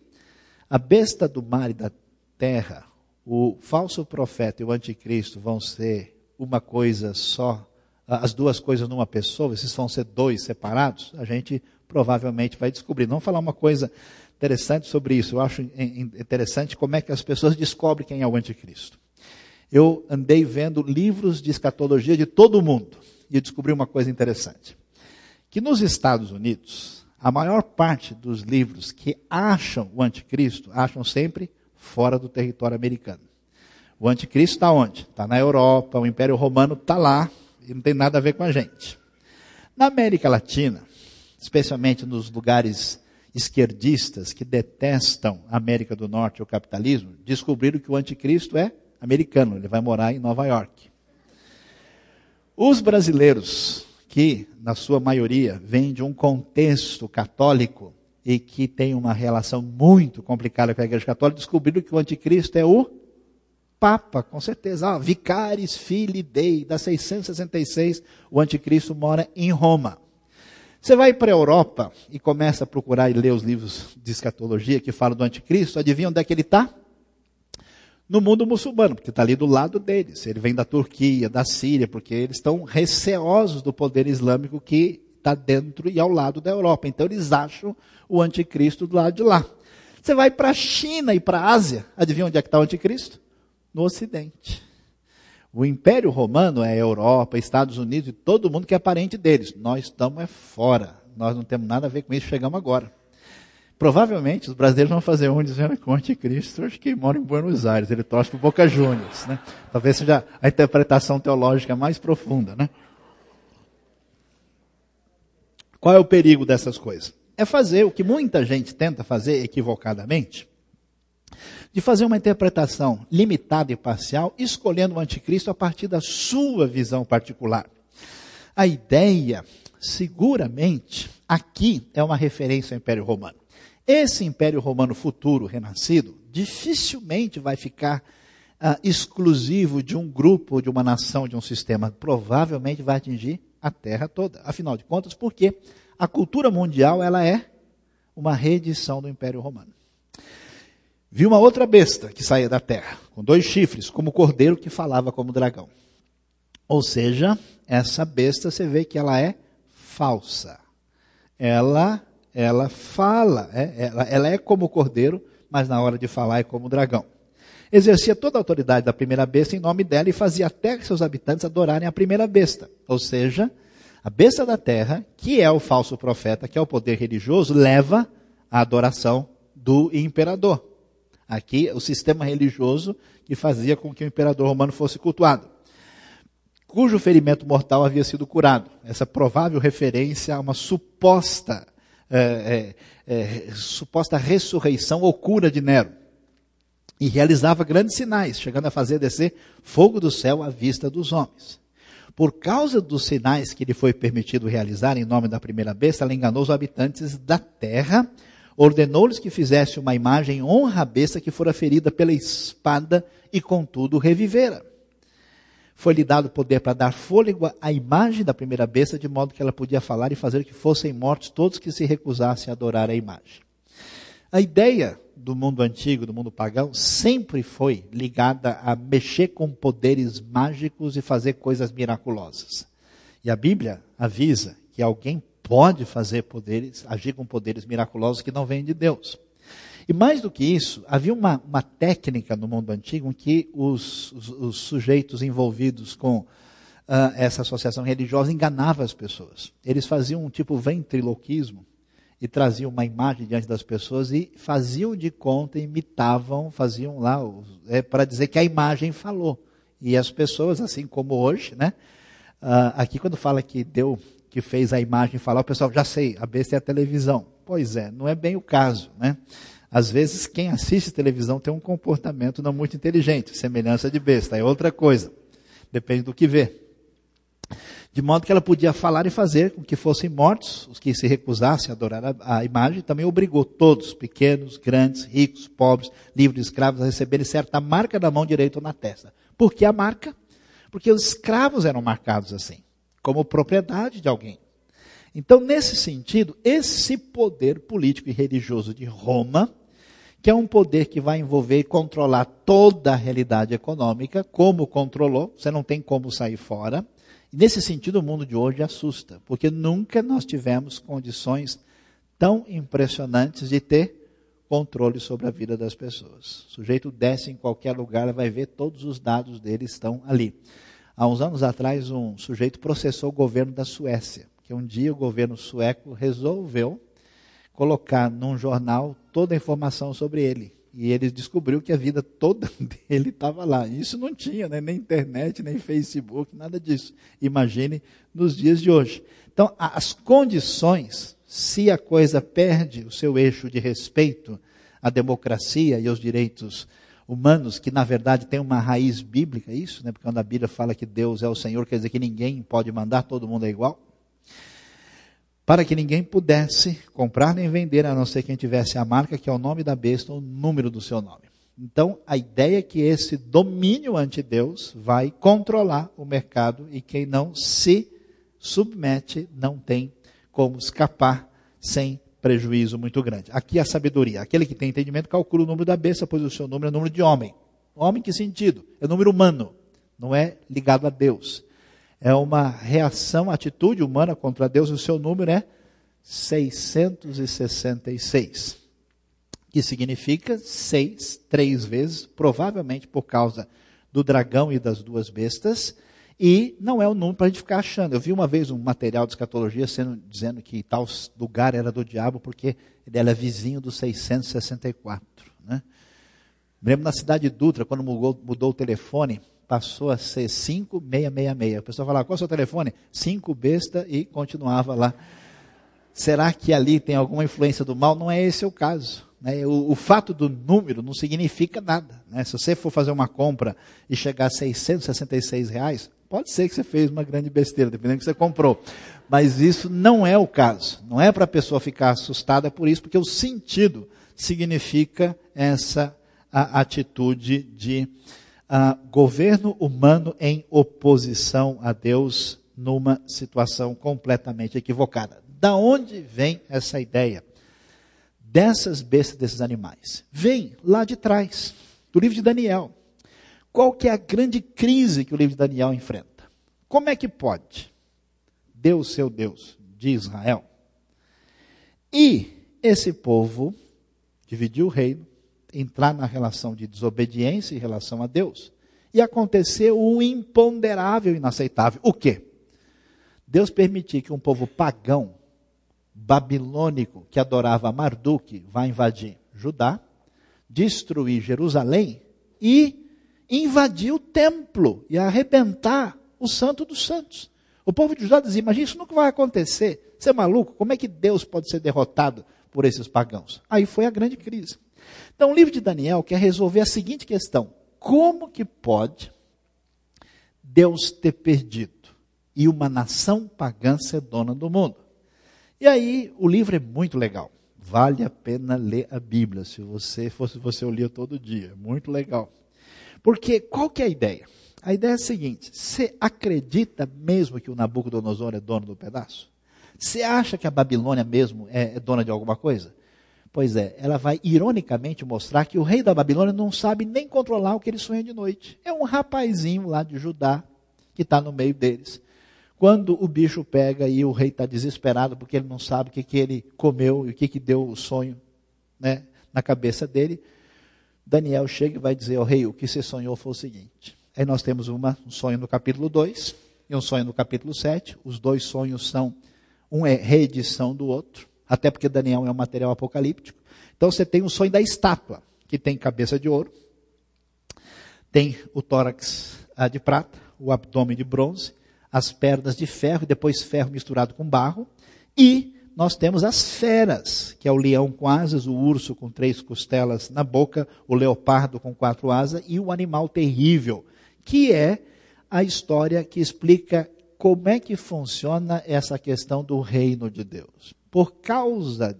a besta do mar e da terra, o falso profeta e o anticristo vão ser uma coisa só, as duas coisas numa pessoa, esses vão ser dois separados, a gente provavelmente vai descobrir. Vamos falar uma coisa interessante sobre isso. Eu acho interessante como é que as pessoas descobrem quem é o anticristo. Eu andei vendo livros de escatologia de todo mundo e descobri uma coisa interessante. Que nos Estados Unidos, a maior parte dos livros que acham o anticristo, acham sempre fora do território americano. O anticristo está onde? Está na Europa, o Império Romano está lá e não tem nada a ver com a gente. Na América Latina, especialmente nos lugares esquerdistas que detestam a América do Norte e o capitalismo, descobriram que o anticristo é americano, ele vai morar em Nova York. Os brasileiros, que na sua maioria vêm de um contexto católico e que tem uma relação muito complicada com a Igreja Católica, descobriram que o anticristo é o Papa, com certeza. Ah, Vicaris Filii Dei, da 666, o anticristo mora em Roma. Você vai para a Europa e começa a procurar e ler os livros de escatologia que falam do anticristo, adivinha onde é que ele está? No mundo muçulmano, porque está ali do lado deles. Ele vem da Turquia, da Síria, porque eles estão receosos do poder islâmico que está dentro e ao lado da Europa. Então eles acham o anticristo do lado de lá. Você vai para a China e para a Ásia, adivinha onde é que está o anticristo? No Ocidente. O Império Romano é Europa, Estados Unidos e todo mundo que é parente deles. Nós estamos é fora. Nós não temos nada a ver com isso, chegamos agora. Provavelmente os brasileiros vão fazer um dizendo que o anticristo acho que mora em Buenos Aires, ele torce para o Boca Juniors. Né? Talvez seja a interpretação teológica mais profunda. Né? Qual é o perigo dessas coisas? É fazer o que muita gente tenta fazer equivocadamente, de fazer uma interpretação limitada e parcial, escolhendo o anticristo a partir da sua visão particular. A ideia seguramente, aqui é uma referência ao Império Romano. Esse Império Romano futuro, renascido, dificilmente vai ficar uh, exclusivo de um grupo, de uma nação, de um sistema. Provavelmente vai atingir a Terra toda. Afinal de contas, porque a cultura mundial ela é uma reedição do Império Romano. Vi uma outra besta que saía da terra, com dois chifres, como cordeiro que falava como dragão. Ou seja, essa besta você vê que ela é falsa. Ela, ela fala, é, ela, ela é como cordeiro, mas na hora de falar é como dragão. Exercia toda a autoridade da primeira besta em nome dela e fazia até que seus habitantes adorarem a primeira besta. Ou seja, a besta da terra, que é o falso profeta, que é o poder religioso, leva a adoração do imperador. Aqui, o sistema religioso que fazia com que o imperador romano fosse cultuado. Cujo ferimento mortal havia sido curado. Essa provável referência a uma suposta, é, é, é, suposta ressurreição ou cura de Nero. E realizava grandes sinais, chegando a fazer descer fogo do céu à vista dos homens. Por causa dos sinais que lhe foi permitido realizar em nome da primeira besta, ela enganou os habitantes da terra, ordenou-lhes que fizesse uma imagem honra à besta que fora ferida pela espada e contudo revivera. Foi-lhe dado poder para dar fôlego à imagem da primeira besta, de modo que ela podia falar e fazer que fossem mortos todos que se recusassem a adorar a imagem. A ideia do mundo antigo, do mundo pagão, sempre foi ligada a mexer com poderes mágicos e fazer coisas miraculosas. E a Bíblia avisa que alguém pode fazer poderes, agir com poderes miraculosos que não vêm de Deus. E mais do que isso, havia uma, uma técnica no mundo antigo em que os, os, os sujeitos envolvidos com uh, essa associação religiosa enganavam as pessoas. Eles faziam um tipo ventriloquismo, e traziam uma imagem diante das pessoas e faziam de conta, imitavam, faziam lá, é, para dizer que a imagem falou. E as pessoas, assim como hoje, né? Uh, aqui quando fala que deu, que fez a imagem falar, o pessoal já sei, a besta é a televisão. Pois é, não é bem o caso, né? Às vezes quem assiste televisão tem um comportamento não muito inteligente, semelhança de besta, é outra coisa. Depende do que vê. De modo que ela podia falar e fazer com que fossem mortos os que se recusassem a adorar a, a imagem, também obrigou todos, pequenos, grandes, ricos, pobres, livres, escravos, a receberem certa marca da mão direita na testa. Por que a marca? Porque os escravos eram marcados assim, como propriedade de alguém. Então, nesse sentido, esse poder político e religioso de Roma, que é um poder que vai envolver e controlar toda a realidade econômica, como controlou, você não tem como sair fora, e nesse sentido, o mundo de hoje assusta, porque nunca nós tivemos condições tão impressionantes de ter controle sobre a vida das pessoas. O sujeito desce em qualquer lugar, vai ver todos os dados dele estão ali. Há uns anos atrás, um sujeito processou o governo da Suécia, que um dia o governo sueco resolveu colocar num jornal toda a informação sobre ele. E ele descobriu que a vida toda dele estava lá. Isso não tinha né? nem internet, nem Facebook, nada disso. Imagine nos dias de hoje. Então, as condições, se a coisa perde o seu eixo de respeito à democracia e aos direitos humanos, que na verdade tem uma raiz bíblica, isso, né? porque quando a Bíblia fala que Deus é o Senhor, quer dizer que ninguém pode mandar, todo mundo é igual para que ninguém pudesse comprar nem vender, a não ser quem tivesse a marca, que é o nome da besta, ou o número do seu nome. Então, a ideia é que esse domínio ante Deus vai controlar o mercado e quem não se submete não tem como escapar sem prejuízo muito grande. Aqui a sabedoria. Aquele que tem entendimento calcula o número da besta, pois o seu número é o número de homem. Homem que sentido? É número humano, não é ligado a Deus é uma reação, atitude humana contra Deus, e o seu número é 666, que significa seis, três vezes, provavelmente por causa do dragão e das duas bestas, e não é o número para a gente ficar achando. Eu vi uma vez um material de escatologia sendo, dizendo que tal lugar era do diabo porque ele era vizinho do 664. Né? lembro na cidade de Dutra, quando mudou, mudou o telefone, passou a ser 5666. O pessoal falava, qual é o seu telefone? 5 besta e continuava lá. Será que ali tem alguma influência do mal? Não é esse o caso. Né? O, o, fato do número não significa nada. Né? Se você for fazer uma compra e chegar a 666 reais, Pode ser que você fez uma grande besteira, dependendo do que você comprou. Mas isso não é o caso. Não é para a pessoa ficar assustada por isso, porque o sentido significa essa atitude de uh, governo humano em oposição a Deus numa situação completamente equivocada. Da onde vem essa ideia dessas bestas, desses animais? Vem lá de trás, do livro de Daniel. Qual que é a grande crise que o livro de Daniel enfrenta? Como é que pode Deus, seu Deus, de Israel, e esse povo dividir o reino, entrar na relação de desobediência em relação a Deus, e aconteceu o imponderável, inaceitável. O quê? Deus permitir que um povo pagão, babilônico, que adorava Marduk, vá invadir Judá, destruir Jerusalém e invadir o templo e arrebentar o santo dos santos. O povo de Judá dizia, imagina, isso nunca vai acontecer. Você é maluco? Como é que Deus pode ser derrotado por esses pagãos? Aí foi a grande crise. Então o livro de Daniel quer resolver a seguinte questão. Como que pode Deus ter perdido e uma nação pagã ser dona do mundo? E aí o livro é muito legal. Vale a pena ler a Bíblia. Se você fosse você, eu lia todo dia. Muito legal. Porque qual que é a ideia? A ideia é a seguinte: você acredita mesmo que o Nabucodonosor é dono do pedaço? Você acha que a Babilônia mesmo é, é dona de alguma coisa? Pois é, ela vai ironicamente mostrar que o rei da Babilônia não sabe nem controlar o que ele sonha de noite. É um rapazinho lá de Judá que está no meio deles. Quando o bicho pega e o rei está desesperado porque ele não sabe o que, que ele comeu e o que, que deu o sonho né, na cabeça dele, Daniel chega e vai dizer ao rei: o que você sonhou foi o seguinte. Aí nós temos uma, um sonho no capítulo 2 e um sonho no capítulo 7. Os dois sonhos são, um é reedição do outro, até porque Daniel é um material apocalíptico. Então você tem o sonho da estátua, que tem cabeça de ouro, tem o tórax ah, de prata, o abdômen de bronze, as pernas de ferro, e depois ferro misturado com barro, e nós temos as feras, que é o leão com asas, o urso com três costelas na boca, o leopardo com quatro asas e o animal terrível, que é a história que explica como é que funciona essa questão do reino de Deus. Por causa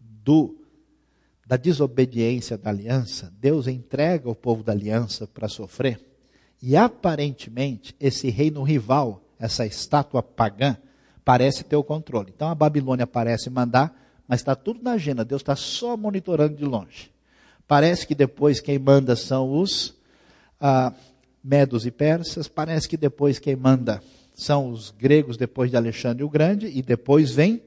do da desobediência da aliança, Deus entrega o povo da aliança para sofrer. E aparentemente, esse reino rival, essa estátua pagã, parece ter o controle. Então a Babilônia parece mandar, mas está tudo na agenda. Deus está só monitorando de longe. Parece que depois quem manda são os ah, medos e persas. Parece que depois quem manda são os gregos depois de Alexandre o Grande. E depois vem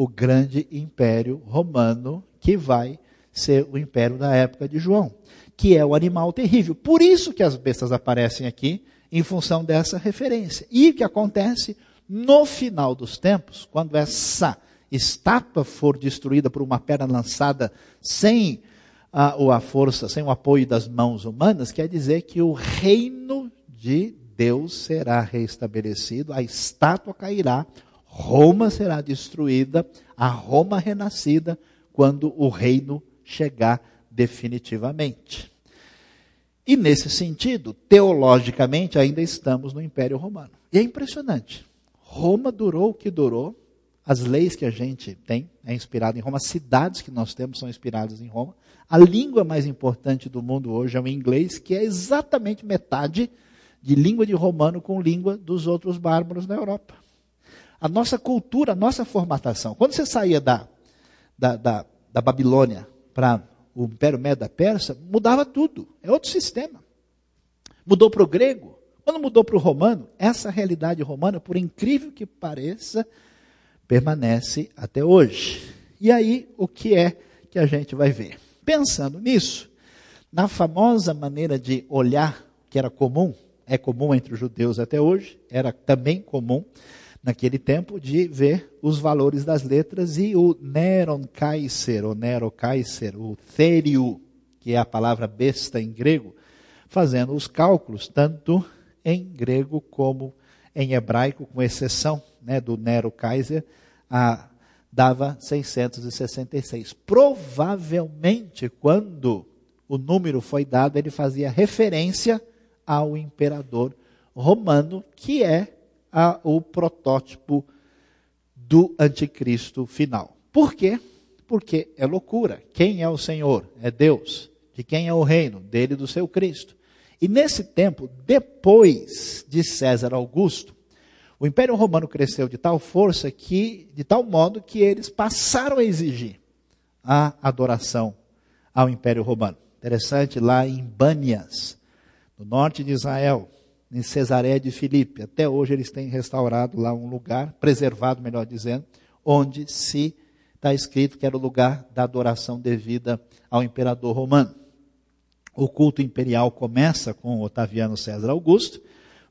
o grande império romano, que vai ser o império da época de João, que é o animal terrível. Por isso que as bestas aparecem aqui, em função dessa referência. E o que acontece? No final dos tempos, quando essa estátua for destruída por uma pedra lançada sem a, ou a força, sem o apoio das mãos humanas, quer dizer que o reino de Deus será restabelecido, a estátua cairá, Roma será destruída, a Roma renascida, quando o reino chegar definitivamente. E nesse sentido, teologicamente, ainda estamos no Império Romano. E é impressionante. Roma durou o que durou. As leis que a gente tem é inspirada em Roma, as cidades que nós temos são inspiradas em Roma. A língua mais importante do mundo hoje é o inglês, que é exatamente metade de língua de romano com língua dos outros bárbaros na Europa. A nossa cultura, a nossa formatação. Quando você saía da, da, da, da Babilônia para o Império Médio da Pérsia, mudava tudo. É outro sistema. Mudou para o grego, quando mudou para o romano, essa realidade romana, por incrível que pareça, permanece até hoje. E aí, o que é que a gente vai ver? Pensando nisso, na famosa maneira de olhar que era comum, é comum entre os judeus até hoje, era também comum naquele tempo de ver os valores das letras e o Neron Kaiser, o Nero Kaiser, o Therio, que é a palavra besta em grego, fazendo os cálculos tanto em grego como em hebraico, com exceção né, do Nero Kaiser, a, dava 666. Provavelmente, quando o número foi dado, ele fazia referência ao imperador romano, que é a, o protótipo do anticristo final. Por quê? Porque é loucura. Quem é o Senhor? É Deus. De quem é o reino? Dele e do seu Cristo. E nesse tempo, depois de César Augusto, o Império Romano cresceu de tal força que, de tal modo que eles passaram a exigir a adoração ao Império Romano. Interessante, lá em Banias, no norte de Israel, em Cesareia de Filipe, até hoje eles têm restaurado lá um lugar, preservado, melhor dizendo, onde se está escrito que era o lugar da adoração devida ao imperador romano. O culto imperial começa com Otaviano César Augusto.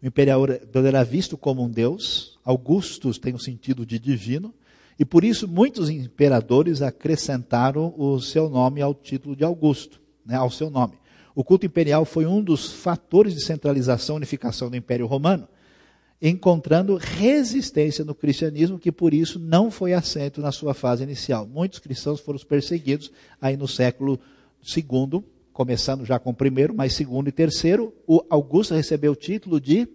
O imperador era visto como um deus. Augustus tem o sentido de divino. E por isso muitos imperadores acrescentaram o seu nome ao título de Augusto, né, ao seu nome. O culto imperial foi um dos fatores de centralização e unificação do Império Romano, encontrando resistência no cristianismo, que por isso não foi aceito na sua fase inicial. Muitos cristãos foram perseguidos aí no século II, começando já com o primeiro, mas segundo e terceiro, o Augusto recebeu o título de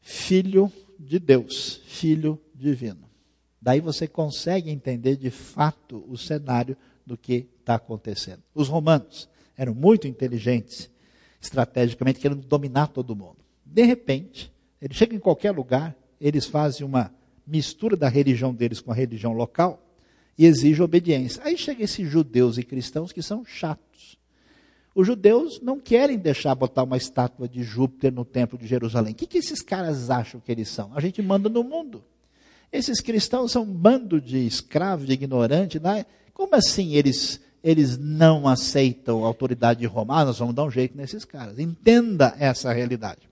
Filho de Deus, Filho Divino. Daí você consegue entender de fato o cenário do que está acontecendo. Os romanos eram muito inteligentes, estrategicamente, querendo dominar todo mundo. De repente, eles chegam em qualquer lugar, eles fazem uma mistura da religião deles com a religião local e exigem obediência. Aí chegam esses judeus e cristãos que são chatos. Os judeus não querem deixar botar uma estátua de Júpiter no templo de Jerusalém. O que, que esses caras acham que eles são? A gente manda no mundo. Esses cristãos são um bando de escravos, de ignorantes. Né? Como assim eles, eles não aceitam a autoridade de Roma? Ah, nós vamos dar um jeito nesses caras. Entenda essa realidade.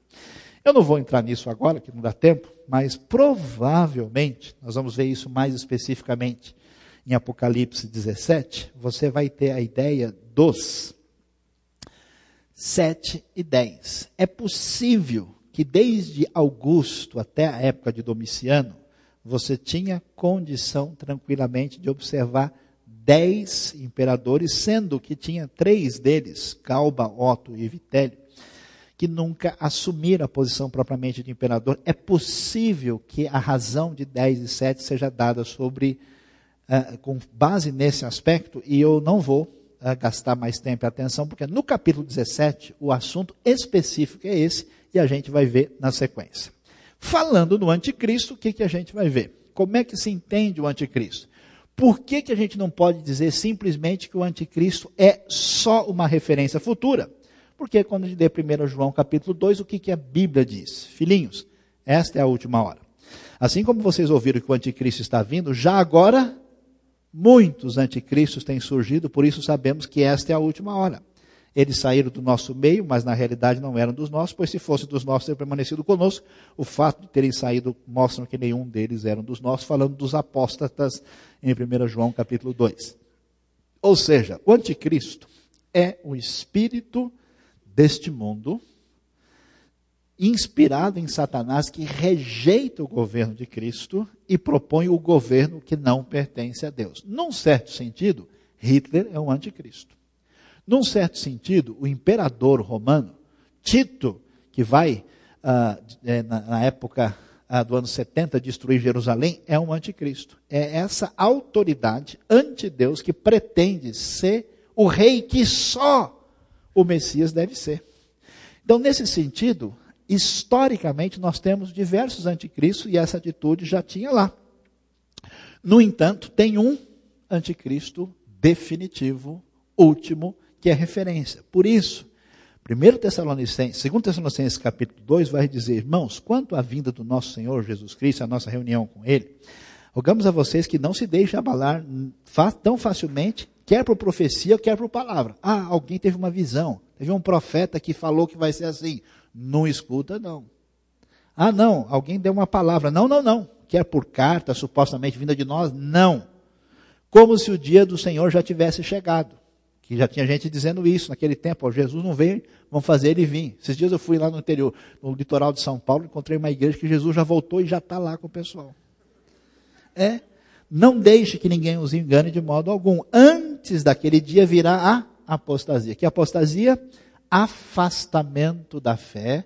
Eu não vou entrar nisso agora, que não dá tempo, mas provavelmente, nós vamos ver isso mais especificamente em Apocalipse 17, você vai ter a ideia dos 7 e 10. É possível que desde Augusto até a época de Domiciano, você tinha condição tranquilamente de observar dez imperadores, sendo que tinha três deles, Calba, Otto e Vitélio, que nunca assumiram a posição propriamente de imperador. É possível que a razão de 10 e 7 seja dada sobre, uh, com base nesse aspecto, e eu não vou uh, gastar mais tempo e atenção, porque no capítulo 17 o assunto específico é esse, e a gente vai ver na sequência. Falando no anticristo, o que, que a gente vai ver? Como é que se entende o anticristo? Por que, que a gente não pode dizer simplesmente que o anticristo é só uma referência futura? Porque quando a gente lê 1 João capítulo 2, o que, que a Bíblia diz? Filhinhos, esta é a última hora. Assim como vocês ouviram que o anticristo está vindo, já agora muitos anticristos têm surgido, por isso sabemos que esta é a última hora. Eles saíram do nosso meio, mas na realidade não eram dos nossos, pois se fossem dos nossos, teriam permanecido conosco. O fato de terem saído mostra que nenhum deles eram dos nossos, falando dos apóstatas em 1 João capítulo 2. Ou seja, o anticristo é o espírito deste mundo, inspirado em Satanás, que rejeita o governo de Cristo e propõe o governo que não pertence a Deus. Num certo sentido, Hitler é um anticristo. Num certo sentido, o imperador romano, Tito, que vai, ah, é, na, na, época ah, do ano 70, destruir Jerusalém, é um anticristo. É essa autoridade anti-Deus que pretende ser o rei que só o Messias deve ser. Então, nesse sentido, historicamente, nós temos diversos anticristos e essa atitude já tinha lá. No entanto, tem um anticristo definitivo, último, que é referência. Por isso, 1 Tessalonicenses, 2 Tessalonicenses capítulo 2 vai dizer, irmãos, quanto à vinda do nosso Senhor Jesus Cristo, a nossa reunião com Ele, rogamos a vocês que não se deixem abalar tão facilmente, quer por profecia, quer por palavra. Ah, alguém teve uma visão, teve um profeta que falou que vai ser assim. Não escuta, não. Ah, não, alguém deu uma palavra. Não, não, não. Quer por carta, supostamente vinda de nós? Não. Como se o dia do Senhor já tivesse chegado que já tinha gente dizendo isso naquele tempo, ó, Jesus não veio, vamos fazer ele vir. Esses dias eu fui lá no interior, no litoral de São Paulo, encontrei uma igreja que Jesus já voltou e já está lá com o pessoal. É, não deixe que ninguém os engane de modo algum. Antes daquele dia virá a apostasia. Que apostasia? Afastamento da fé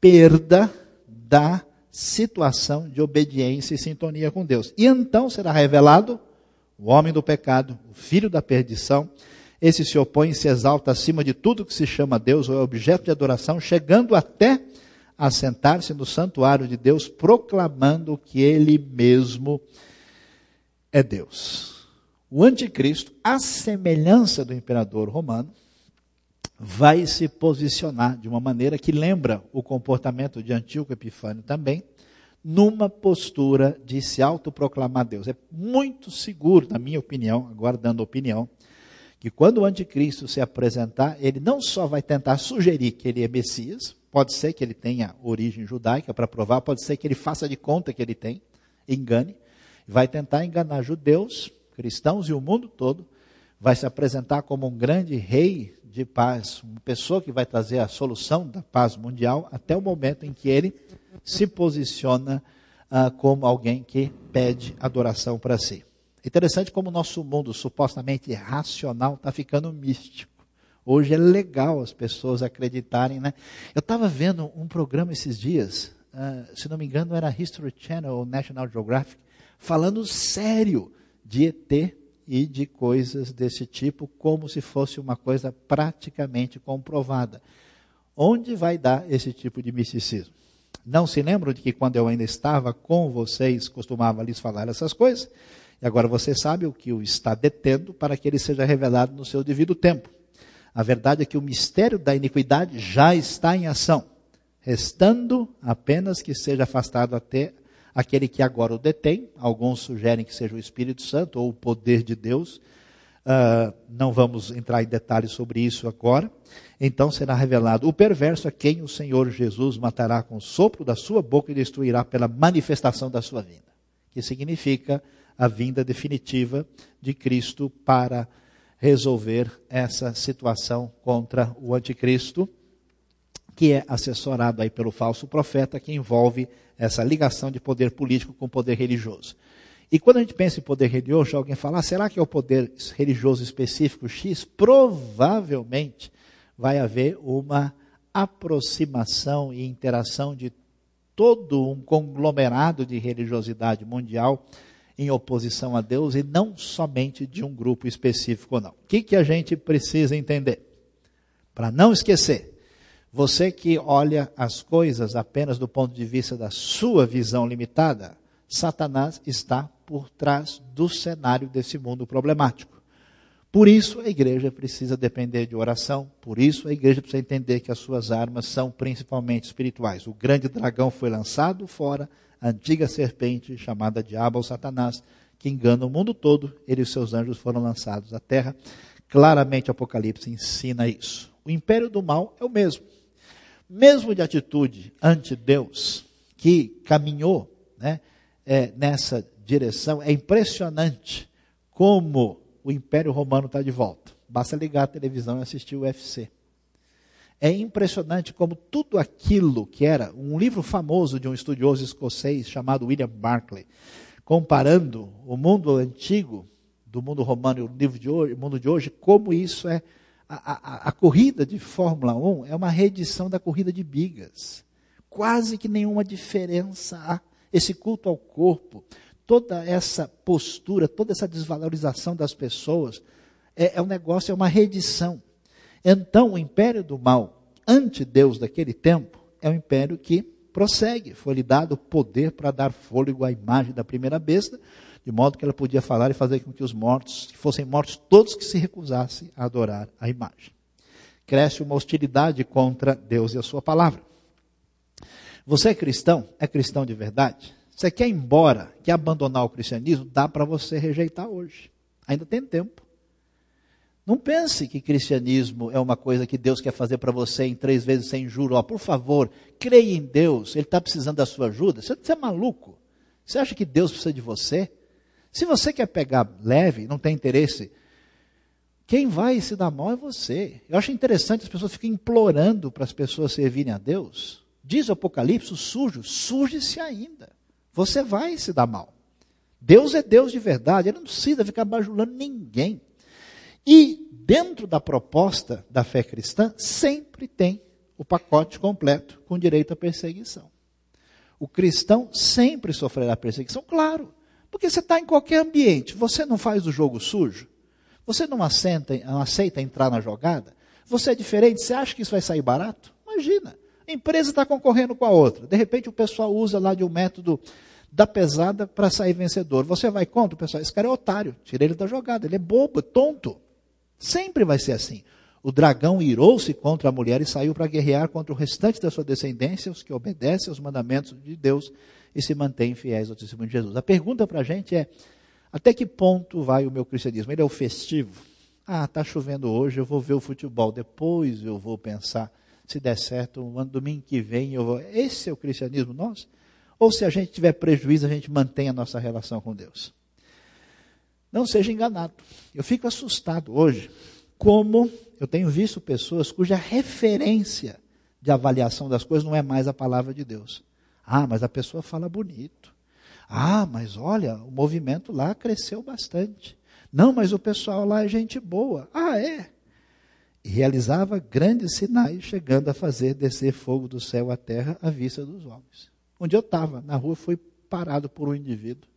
perda da situação de obediência e sintonia com Deus. E então será revelado o homem do pecado, o filho da perdição. Esse se opõe e se exalta acima de tudo que se chama Deus ou é objeto de adoração, chegando até a sentar-se no santuário de Deus, proclamando que ele mesmo é Deus. O anticristo, à semelhança do imperador romano, vai se posicionar de uma maneira que lembra o comportamento de Antíoco Epifânio também, numa postura de se autoproclamar Deus. É muito seguro, na minha opinião, agora dando opinião, que quando o anticristo se apresentar, ele não só vai tentar sugerir que ele é Messias, pode ser que ele tenha origem judaica para provar, pode ser que ele faça de conta que ele tem, engane, vai tentar enganar judeus, cristãos e o mundo todo, vai se apresentar como um grande rei de paz, uma pessoa que vai trazer a solução da paz mundial, até o momento em que ele se posiciona ah, como alguém que pede adoração para si. Interessante como o nosso mundo supostamente racional está ficando místico. Hoje é legal as pessoas acreditarem, né? Eu estava vendo um programa esses dias, uh, se não me engano era History Channel ou National Geographic, falando sério de ET e de coisas desse tipo, como se fosse uma coisa praticamente comprovada. Onde vai dar esse tipo de misticismo? Não se lembram de que quando eu ainda estava com vocês, costumava lhes falar essas coisas? E agora você sabe o que o está detendo para que ele seja revelado no seu devido tempo. A verdade é que o mistério da iniquidade já está em ação, restando apenas que seja afastado até aquele que agora o detém. Alguns sugerem que seja o Espírito Santo ou o poder de Deus. Uh, não vamos entrar em detalhes sobre isso agora. Então será revelado o perverso a quem o Senhor Jesus matará com o sopro da sua boca e destruirá pela manifestação da sua vinda. Que significa a vinda definitiva de Cristo para resolver essa situação contra o anticristo, que é assessorado aí pelo falso profeta, que envolve essa ligação de poder político com poder religioso. E quando a gente pensa em poder religioso, alguém fala, ah, será que é o poder religioso específico X? Provavelmente vai haver uma aproximação e interação de todo um conglomerado de religiosidade mundial em oposição a Deus e não somente de um grupo específico, não. O que, que a gente precisa entender? Para não esquecer, você que olha as coisas apenas do ponto de vista da sua visão limitada, Satanás está por trás do cenário desse mundo problemático. Por isso a igreja precisa depender de oração, por isso a igreja precisa entender que as suas armas são principalmente espirituais. O grande dragão foi lançado fora, a antiga serpente chamada Diabo ou Satanás, que engana o mundo todo, ele e seus anjos foram lançados à terra. Claramente Apocalipse ensina isso. O império do mal é o mesmo. Mesmo de atitude ante Deus, que caminhou né, é, nessa direção, é impressionante como o Império Romano está de volta. Basta ligar a televisão e assistir o UFC. É impressionante como tudo aquilo que era um livro famoso de um estudioso escocês chamado William Barclay, comparando o mundo antigo do mundo romano e o livro de hoje, mundo de hoje, como isso é a, a, a corrida de Fórmula 1 é uma reedição da corrida de bigas. Quase que nenhuma diferença há. Esse culto ao corpo, toda essa postura, toda essa desvalorização das pessoas, é, é um negócio, é uma reedição. Então, o império do mal, ante Deus daquele tempo, é um império que prossegue. Foi-lhe dado poder para dar fôlego à imagem da primeira besta, de modo que ela podia falar e fazer com que os mortos, que fossem mortos todos que se recusassem a adorar a imagem. Cresce uma hostilidade contra Deus e a sua palavra. Você é cristão? É cristão de verdade? Você quer ir embora, quer abandonar o cristianismo? Dá para você rejeitar hoje. Ainda tem tempo. Não pense que cristianismo é uma coisa que Deus quer fazer para você em três vezes sem juro. Ó, por favor, creia em Deus. Ele está precisando da sua ajuda. Você, você é maluco? Você acha que Deus precisa de você? Se você quer pegar leve, não tem interesse, quem vai se dar mal é você. Eu acho interessante as pessoas ficam implorando para as pessoas servirem a Deus. Diz o Apocalipse, o sujo, suje-se ainda. Você vai se dar mal. Deus é Deus de verdade, ele não precisa ficar bajulando ninguém. E dentro da proposta da fé cristã, sempre tem o pacote completo com direito à perseguição. O cristão sempre sofrerá perseguição, claro, porque você está em qualquer ambiente, você não faz o jogo sujo, você não aceita, não aceita entrar na jogada, você é diferente, você acha que isso vai sair barato? Imagina, a empresa está concorrendo com a outra, de repente o pessoal usa lá de um método da pesada para sair vencedor. Você vai contra o pessoal, esse cara é otário, tira ele da jogada, ele é bobo, tonto. Sempre vai ser assim. O dragão irou-se contra a mulher e saiu para guerrear contra o restante da sua descendência, os que obedecem aos mandamentos de Deus e se mantêm fiéis ao testemunho de Jesus. A pergunta para a gente é: até que ponto vai o meu cristianismo? Ele é o festivo? Ah, está chovendo hoje, eu vou ver o futebol, depois eu vou pensar, se der certo, um ano domingo que vem eu vou. Esse é o cristianismo nosso? Ou se a gente tiver prejuízo, a gente mantém a nossa relação com Deus? Não seja enganado. Eu fico assustado hoje como eu tenho visto pessoas cuja referência de avaliação das coisas não é mais a palavra de Deus. Ah, mas a pessoa fala bonito. Ah, mas olha, o movimento lá cresceu bastante. Não, mas o pessoal lá é gente boa. Ah, é? E realizava grandes sinais, chegando a fazer descer fogo do céu à terra à vista dos homens. Dia eu estava na rua, fui parado por um indivíduo.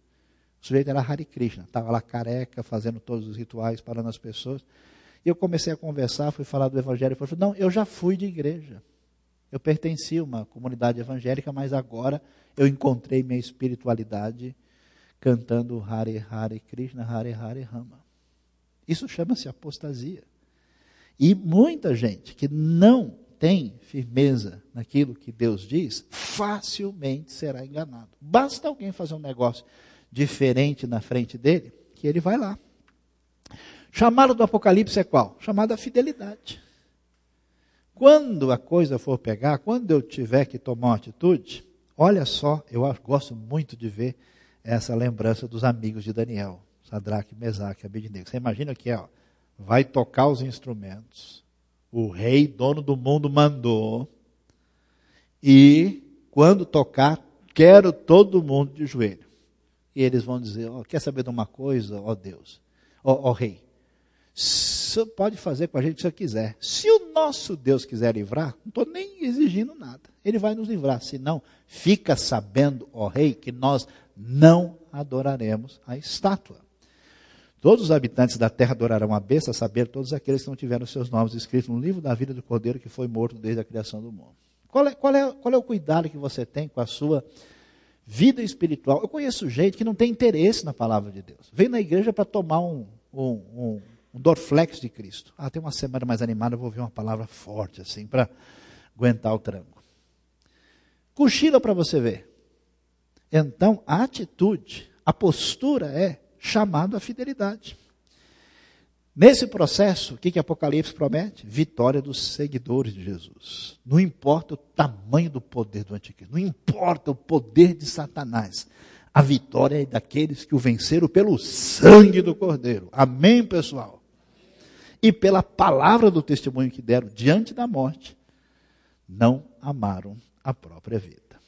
O sujeito era Hare Krishna, estava lá careca, fazendo todos os rituais, parando as pessoas. E eu comecei a conversar, fui falar do evangelho. Ele falou: Não, eu já fui de igreja. Eu pertencia a uma comunidade evangélica, mas agora eu encontrei minha espiritualidade cantando Hare Hare Krishna, Hare Hare Rama. Isso chama-se apostasia. E muita gente que não tem firmeza naquilo que Deus diz, facilmente será enganado. Basta alguém fazer um negócio diferente na frente dele, que ele vai lá. Chamado do Apocalipse é qual? Chamado a fidelidade. Quando a coisa for pegar, quando eu tiver que tomar uma atitude, olha só, eu gosto muito de ver essa lembrança dos amigos de Daniel, Sadraque, Mesaque, Abednego. Você imagina que ó, vai tocar os instrumentos, o rei, dono do mundo, mandou, e quando tocar, quero todo mundo de joelho. E eles vão dizer: oh, quer saber de uma coisa, ó oh Deus, ó oh, oh, rei? Você pode fazer com a gente o que você quiser. Se o nosso Deus quiser livrar, não estou nem exigindo nada. Ele vai nos livrar. Se não, fica sabendo, ó rei, que nós não adoraremos a estátua. Todos os habitantes da terra adorarão a besta, a saber, todos aqueles que não tiveram seus nomes escritos no livro da vida do Cordeiro que foi morto desde a criação do mundo. Qual é, qual é, qual é o cuidado que você tem com a sua vida espiritual? Eu conheço gente que não tem interesse na palavra de Deus. Vem na igreja para tomar um, um, um, um Dorflex de Cristo. Ah, tem uma semana mais animada, eu vou ouvir uma palavra forte assim, para aguentar o tranco. Cochila para você ver. Então, a atitude, a postura é chamado à fidelidade. Nesse processo, o que, que Apocalipse promete? Vitória dos seguidores de Jesus. Não importa o tamanho do poder do anticristo, não importa o poder de Satanás. A vitória é daqueles que o venceram pelo sangue do Cordeiro. Amém, pessoal? E pela palavra do testemunho que deram diante da morte, não amaram a própria vida.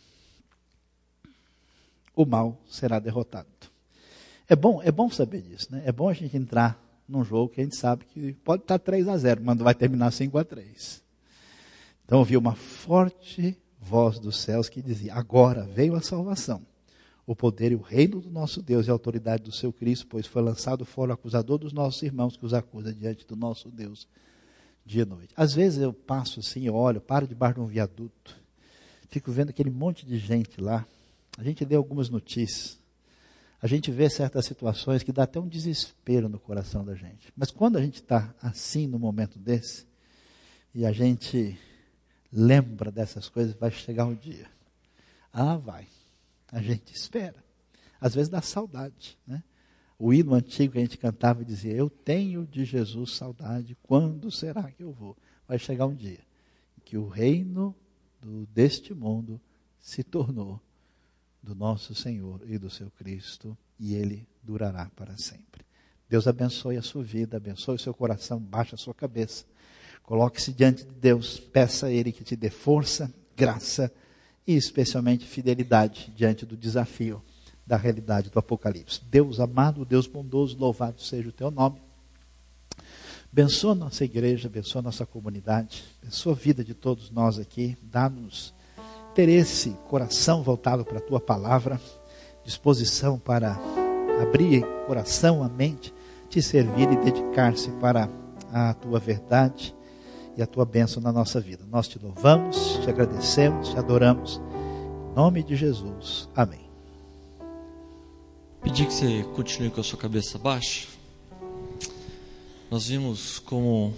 O mal será derrotado. É bom, é bom saber disso, né? É bom a gente entrar num jogo que a gente sabe que pode estar 3 a 0, mas vai terminar 5 a 3. Então ouvi uma forte voz dos céus que dizia: Agora veio a salvação, o poder e o reino do nosso Deus e a autoridade do seu Cristo, pois foi lançado fora o acusador dos nossos irmãos que os acusa diante do nosso Deus dia e noite. Às vezes eu passo assim, eu olho, paro debaixo de um viaduto, fico vendo aquele monte de gente lá. A gente lê algumas notícias a gente vê certas situações que dá até um desespero no coração da gente. Mas quando a gente está assim no momento desse, e a gente lembra dessas coisas, vai chegar um dia. Ah, vai. A gente espera. Às vezes dá saudade, né? O hino antigo que a gente cantava dizia: Eu tenho de Jesus saudade, quando será que eu vou? Vai chegar um dia que o reino do, deste mundo se tornou do nosso Senhor e do seu Cristo, e ele durará para sempre. Deus abençoe a sua vida, abençoe o seu coração, baixe a sua cabeça. Coloque-se diante de Deus, peça a Ele que te dê força, graça e especialmente fidelidade diante do desafio da realidade do Apocalipse. Deus amado, Deus bondoso, louvado seja o teu nome. Abençoa nossa igreja, abençoa nossa comunidade, abençoa a vida de todos nós aqui, dá-nos interesse, coração voltado para a tua palavra, disposição para abrir coração, a mente, te servir e dedicar-se para a tua verdade e a tua bênção na nossa vida. Nós te louvamos, te agradecemos, te adoramos. Em nome de Jesus. Amém. Pedir que você continue com a sua cabeça baixa. Nós vimos como